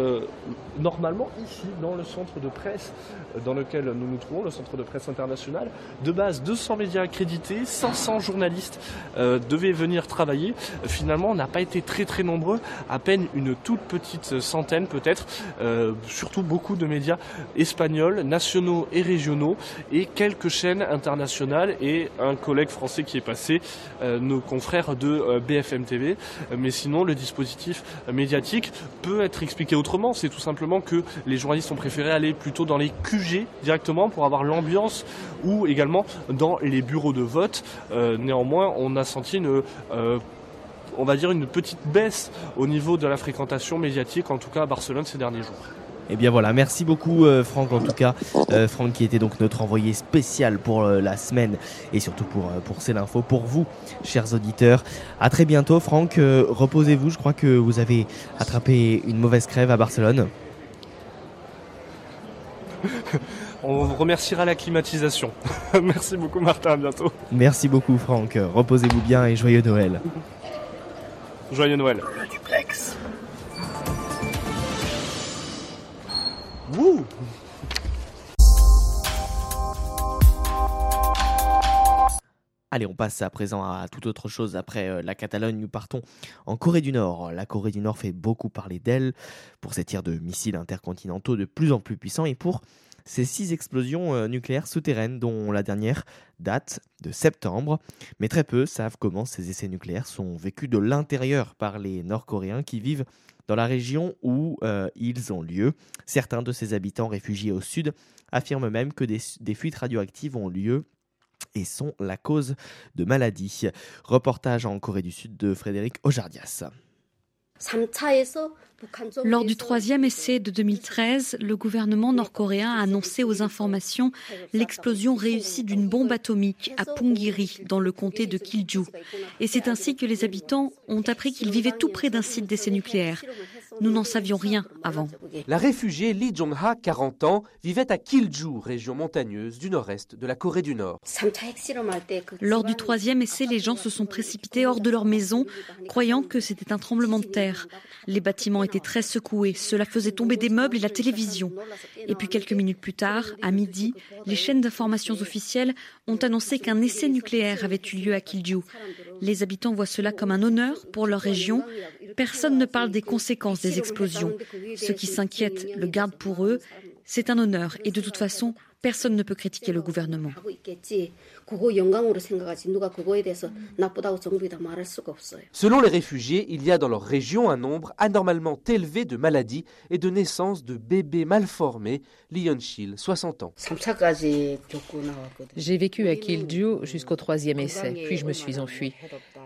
normalement ici, dans le centre de presse dans lequel nous nous trouvons, le centre de presse international. De base, 200 médias accrédités, 500 journalistes devaient venir travailler. Finalement, on n'a pas été très très nombreux, à peine une toute petite centaine peut-être, euh, surtout beaucoup de médias espagnols, nationaux et régionaux, et quelques chaînes internationales et un collègue français qui est passé, euh, nos confrères de euh, BFM TV. Mais sinon, le dispositif médiatique peut être expliqué autrement. C'est tout simplement que les journalistes ont préféré aller plutôt dans les QG directement pour avoir l'ambiance ou également dans les bureaux de vote. Néanmoins, on a senti une on va dire une petite baisse au niveau de la fréquentation médiatique, en tout cas à Barcelone ces derniers jours. Et bien voilà, merci beaucoup euh, Franck en tout cas. Euh, Franck qui était donc notre envoyé spécial pour euh, la semaine et surtout pour, pour C'est l'info pour vous, chers auditeurs. À très bientôt Franck, reposez-vous, je crois que vous avez attrapé une mauvaise crève à Barcelone. On remerciera la climatisation. Merci beaucoup Martin, à bientôt. Merci beaucoup Franck, reposez-vous bien et joyeux Noël. Joyeux Noël. Le duplex. Wouh Allez, on passe à présent à toute autre chose. Après euh, la Catalogne, nous partons en Corée du Nord. La Corée du Nord fait beaucoup parler d'elle pour ses tirs de missiles intercontinentaux de plus en plus puissants et pour ces six explosions euh, nucléaires souterraines, dont la dernière date de septembre. Mais très peu savent comment ces essais nucléaires sont vécus de l'intérieur par les Nord-Coréens qui vivent dans la région où euh, ils ont lieu. Certains de ces habitants réfugiés au sud affirment même que des, des fuites radioactives ont lieu et sont la cause de maladies. Reportage en Corée du Sud de Frédéric Ojardias. Lors du troisième essai de 2013, le gouvernement nord-coréen a annoncé aux informations l'explosion réussie d'une bombe atomique à Pongiri, dans le comté de Kilju. Et c'est ainsi que les habitants ont appris qu'ils vivaient tout près d'un site d'essai nucléaire. Nous n'en savions rien avant. La réfugiée Lee Jong-ha, 40 ans, vivait à Kilju, région montagneuse du nord-est de la Corée du Nord. Lors du troisième essai, les gens se sont précipités hors de leur maison, croyant que c'était un tremblement de terre. Les bâtiments étaient très secoués, cela faisait tomber des meubles et la télévision. Et puis quelques minutes plus tard, à midi, les chaînes d'informations officielles ont annoncé qu'un essai nucléaire avait eu lieu à Kilju. Les habitants voient cela comme un honneur pour leur région. Personne ne parle des conséquences des explosions. Ceux qui s'inquiètent le gardent pour eux. C'est un honneur et de toute façon, personne ne peut critiquer le gouvernement. Selon les réfugiés, il y a dans leur région un nombre anormalement élevé de maladies et de naissances de bébés mal formés. Lion Shil, 60 ans. J'ai vécu à Kilju jusqu'au troisième essai, puis je me suis enfui.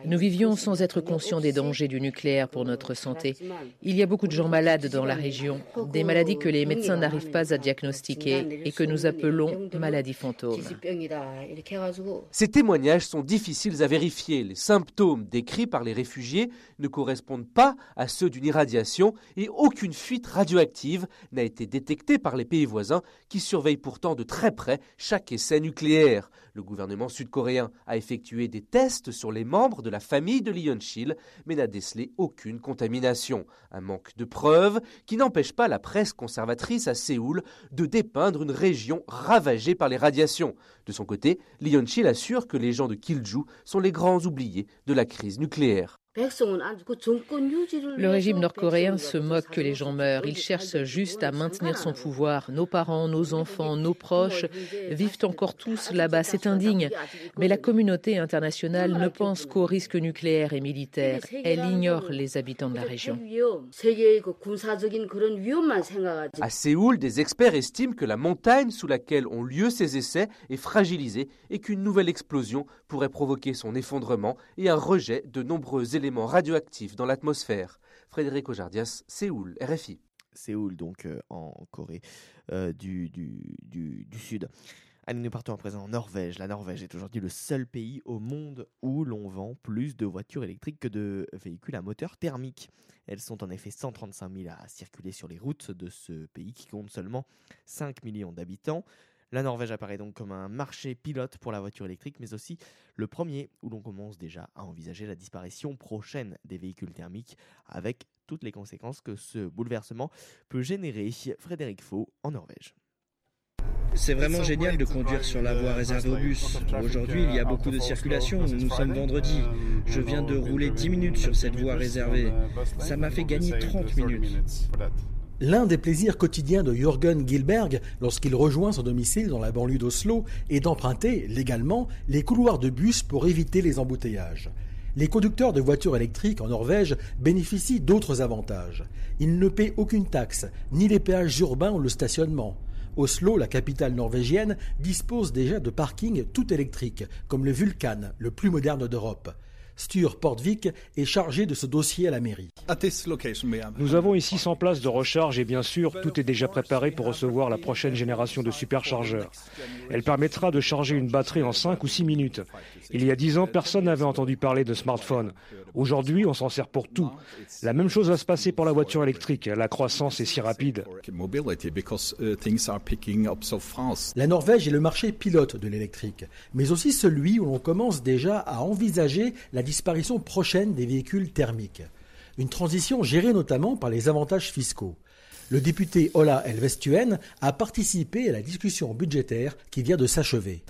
Nous vivions sans être conscients des dangers du nucléaire pour notre santé. Il y a beaucoup de gens malades dans la région, des maladies que les médecins n'arrivent pas à diagnostiquer et que nous appelons maladies fantômes. Ces témoignages sont difficiles à vérifier. Les symptômes décrits par les réfugiés ne correspondent pas à ceux d'une irradiation et aucune fuite radioactive n'a été détectée par les pays voisins qui surveillent pourtant de très près chaque essai nucléaire. Le gouvernement sud-coréen a effectué des tests sur les membres de la famille de Shil, mais n'a décelé aucune contamination. Un manque de preuves qui n'empêche pas la presse conservatrice à Séoul de dépeindre une région ravagée par les radiations. De son côté, Shil assure que les gens de Kilju sont les grands oubliés de la crise nucléaire. Le régime nord-coréen se moque que les gens meurent. Il cherche juste à maintenir son pouvoir. Nos parents, nos enfants, nos proches vivent encore tous là-bas. C'est indigne. Mais la communauté internationale ne pense qu'aux risques nucléaires et militaires. Elle ignore les habitants de la région. À Séoul, des experts estiment que la montagne sous laquelle ont lieu ces essais est fragilisée et qu'une nouvelle explosion pourrait provoquer son effondrement et un rejet de nombreux éléments radioactifs dans l'atmosphère. Frédéric Ojardias, Séoul, RFI. Séoul, donc euh, en Corée euh, du, du, du, du, Sud. Allez, nous partons à présent en Norvège. La Norvège est aujourd'hui le seul pays au monde où l'on vend plus de voitures électriques que de véhicules à moteur thermique. Elles sont en effet 135 000 à circuler sur les routes de ce pays qui compte seulement 5 millions d'habitants. La Norvège apparaît donc comme un marché pilote pour la voiture électrique, mais aussi le premier où l'on commence déjà à envisager la disparition prochaine des véhicules thermiques, avec toutes les conséquences que ce bouleversement peut générer. Frédéric Faux en Norvège. C'est vraiment génial de conduire sur la voie réservée aux bus. Aujourd'hui, il y a beaucoup de circulation. Nous sommes vendredi. Je viens de rouler 10 minutes sur cette voie réservée. Ça m'a fait gagner 30 minutes. L'un des plaisirs quotidiens de Jürgen Gilberg lorsqu'il rejoint son domicile dans la banlieue d'Oslo est d'emprunter légalement les couloirs de bus pour éviter les embouteillages. Les conducteurs de voitures électriques en Norvège bénéficient d'autres avantages. Ils ne paient aucune taxe, ni les péages urbains ou le stationnement. Oslo, la capitale norvégienne, dispose déjà de parkings tout électriques, comme le Vulcan, le plus moderne d'Europe. Sture Portvik est chargé de ce dossier à la mairie. Nous avons ici 100 places de recharge et bien sûr, tout est déjà préparé pour recevoir la prochaine génération de superchargeurs. Elle permettra de charger une batterie en 5 ou 6 minutes. Il y a 10 ans, personne n'avait entendu parler de smartphone. Aujourd'hui, on s'en sert pour tout. La même chose va se passer pour la voiture électrique. La croissance est si rapide. La Norvège est le marché pilote de l'électrique, mais aussi celui où l'on commence déjà à envisager la disparition prochaine des véhicules thermiques. Une transition gérée notamment par les avantages fiscaux. Le député Ola Elvestuen a participé à la discussion budgétaire qui vient de s'achever.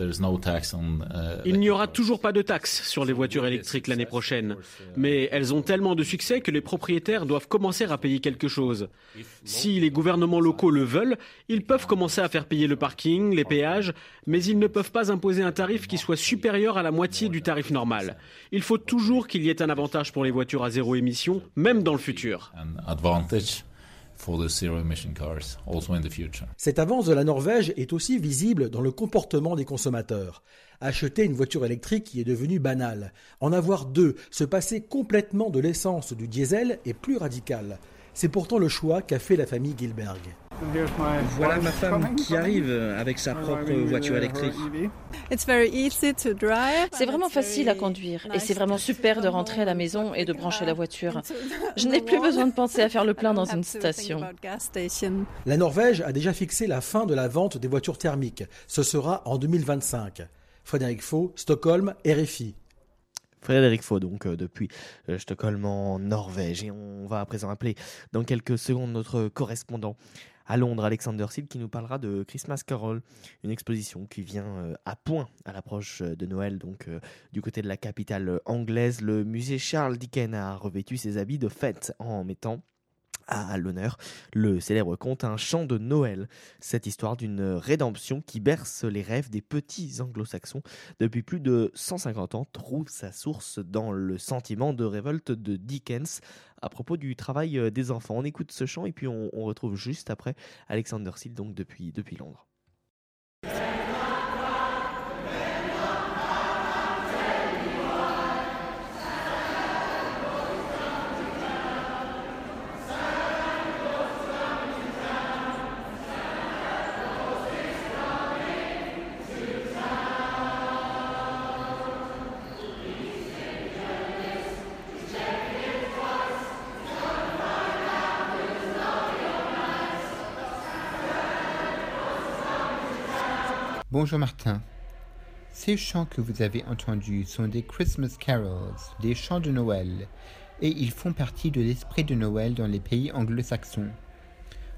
Il n'y aura toujours pas de taxe sur les voitures électriques l'année prochaine, mais elles ont tellement de succès que les propriétaires doivent commencer à payer quelque chose. Si les gouvernements locaux le veulent, ils peuvent commencer à faire payer le parking, les péages, mais ils ne peuvent pas imposer un tarif qui soit supérieur à la moitié du tarif normal. Il faut toujours qu'il y ait un avantage pour les voitures à zéro émission, même dans le futur. Cette avance de la Norvège est aussi visible dans le comportement des consommateurs. Acheter une voiture électrique qui est devenue banale. En avoir deux, se passer complètement de l'essence du diesel est plus radical. C'est pourtant le choix qu'a fait la famille Gilberg. Voilà ma femme qui arrive avec sa propre voiture électrique. C'est vraiment facile à conduire et c'est vraiment super de rentrer à la maison et de brancher la voiture. Je n'ai plus besoin de penser à faire le plein dans une station. La Norvège a déjà fixé la fin de la vente des voitures thermiques. Ce sera en 2025. Frédéric Faux, Stockholm, RFI. Frédéric Faux, donc euh, depuis euh, Stockholm en Norvège. Et on va à présent appeler dans quelques secondes notre correspondant à Londres, Alexander Seal, qui nous parlera de Christmas Carol, une exposition qui vient euh, à point à l'approche de Noël, donc du côté de la capitale anglaise. Le musée Charles Dickens a revêtu ses habits de fête en mettant à l'honneur le célèbre conte Un chant de Noël, cette histoire d'une rédemption qui berce les rêves des petits anglo-saxons depuis plus de 150 ans trouve sa source dans le sentiment de révolte de Dickens à propos du travail des enfants. On écoute ce chant et puis on, retrouve juste après Alexander Seal donc depuis Londres. Bonjour Martin. Ces chants que vous avez entendus sont des Christmas carols, des chants de Noël, et ils font partie de l'esprit de Noël dans les pays anglo-saxons.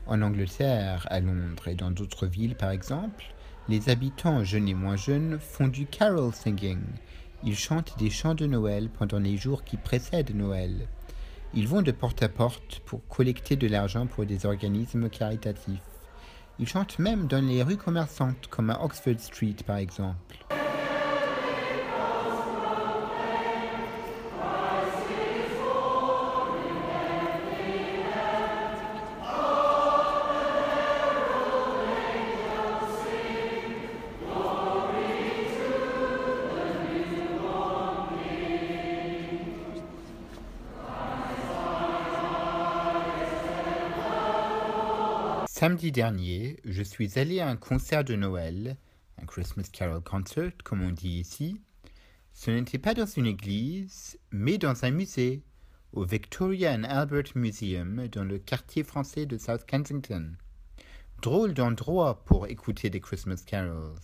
En Angleterre, à Londres et dans d'autres villes par exemple, les habitants jeunes et moins jeunes font du carol singing. Ils chantent des chants de Noël pendant les jours qui précèdent Noël. Ils vont de porte à porte pour collecter de l'argent pour des organismes caritatifs. Ils chantent même dans les rues commerçantes, comme à Oxford Street par exemple. Samedi dernier, je suis allé à un concert de Noël, un Christmas Carol Concert comme on dit ici. Ce n'était pas dans une église, mais dans un musée, au Victoria and Albert Museum dans le quartier français de South Kensington. Drôle d'endroit pour écouter des Christmas carols.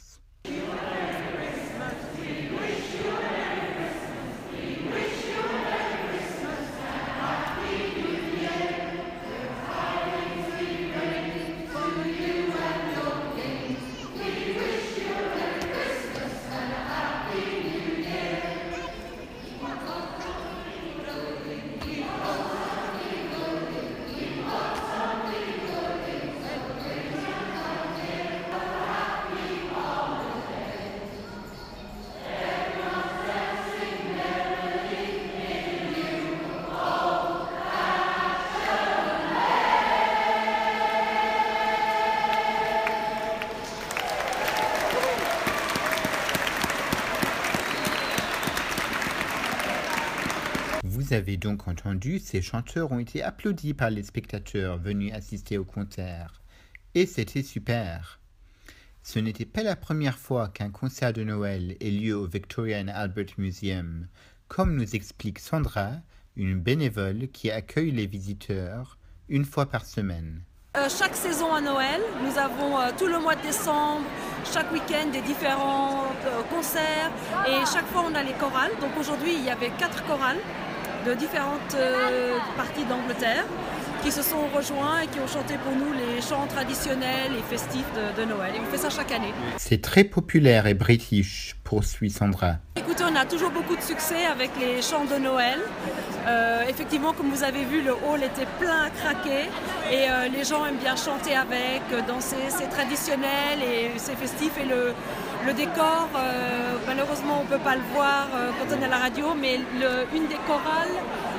Vous avez donc entendu, ces chanteurs ont été applaudis par les spectateurs venus assister au concert. Et c'était super. Ce n'était pas la première fois qu'un concert de Noël ait lieu au Victoria and Albert Museum, comme nous explique Sandra, une bénévole qui accueille les visiteurs une fois par semaine. Euh, chaque saison à Noël, nous avons euh, tout le mois de décembre, chaque week-end des différents euh, concerts et chaque fois on a les chorales. Donc aujourd'hui il y avait quatre chorales de différentes parties d'Angleterre qui se sont rejoints et qui ont chanté pour nous les chants traditionnels et festifs de, Noël. Et on fait ça chaque année. C'est très populaire et british, poursuit Sandra. Écoutez, on a toujours beaucoup de succès avec les chants de Noël. Euh, effectivement, comme vous avez vu, le hall était plein à craquer et euh, les gens aiment bien chanter avec, danser. C'est traditionnel et c'est festif. Et le, le décor, euh, malheureusement, on ne peut pas le voir quand on est à la radio, mais une des chorales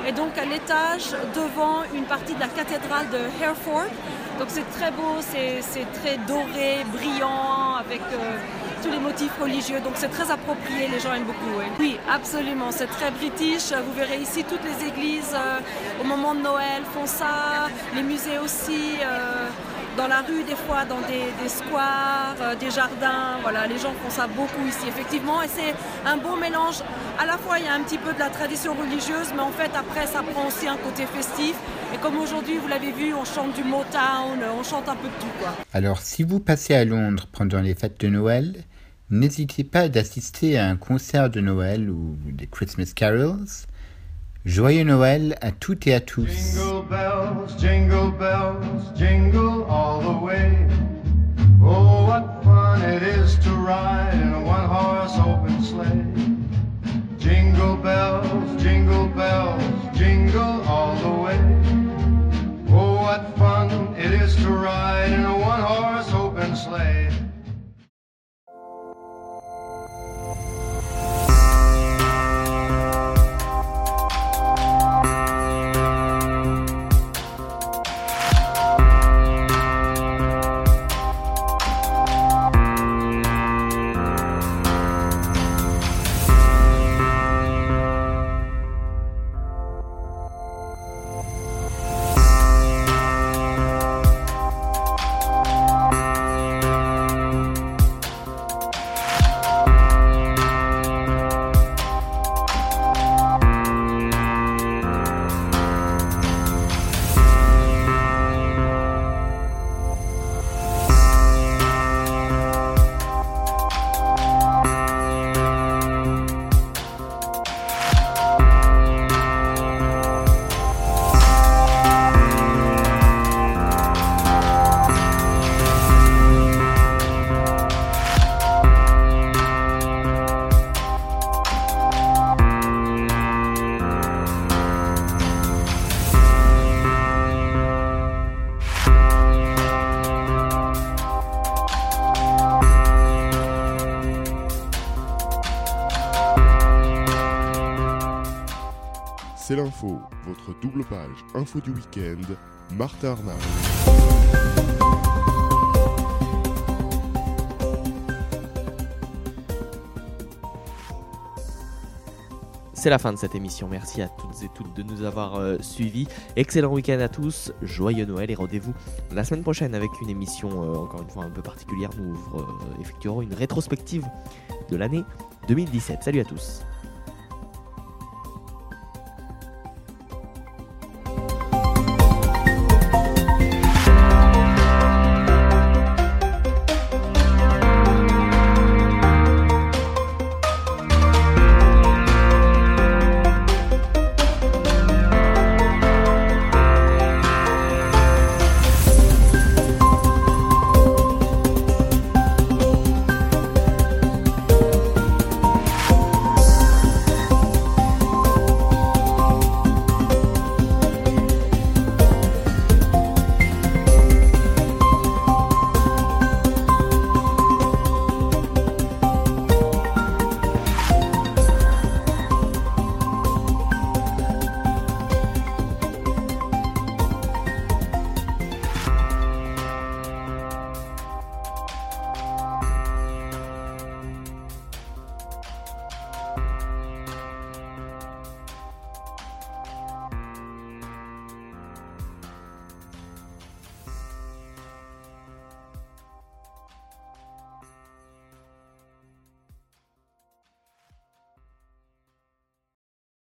et donc à l'étage devant une partie de la cathédrale de Hereford. Donc c'est très beau, c'est très doré, brillant, avec euh, tous les motifs religieux. Donc c'est très approprié, les gens aiment beaucoup. Oui, absolument, c'est très british. Vous verrez ici toutes les églises euh, au moment de Noël font ça, les musées aussi. Euh, dans la rue des fois, dans des, squares, euh, des jardins. Voilà, les gens font ça beaucoup ici, effectivement. Et c'est un bon mélange. À la fois, il y a un petit peu de la tradition religieuse, mais en fait, après, ça prend aussi un côté festif. Et comme aujourd'hui, vous l'avez vu, on chante du Motown, on chante un peu de tout. Quoi. Alors, si vous passez à Londres pendant les fêtes de Noël, n'hésitez pas d'assister à un concert de Noël ou des Christmas carols. Joyeux Noël à toutes et à tous. Jingle bells, jingle bells, jingle all the way. Oh, what fun it is to ride in a one-horse open sleigh. Jingle bells, jingle bells, jingle all the way. Oh, what fun it is to ride in a one-horse open sleigh. C'est l'info, votre double page info du week-end, Martha Arnaud. C'est la fin de cette émission. Merci à toutes et toutes de nous avoir euh, suivis. Excellent week-end à tous. Joyeux Noël et rendez-vous la semaine prochaine avec une émission euh, encore une fois un peu particulière. Nous euh, effectuerons une rétrospective de l'année 2017. Salut à tous.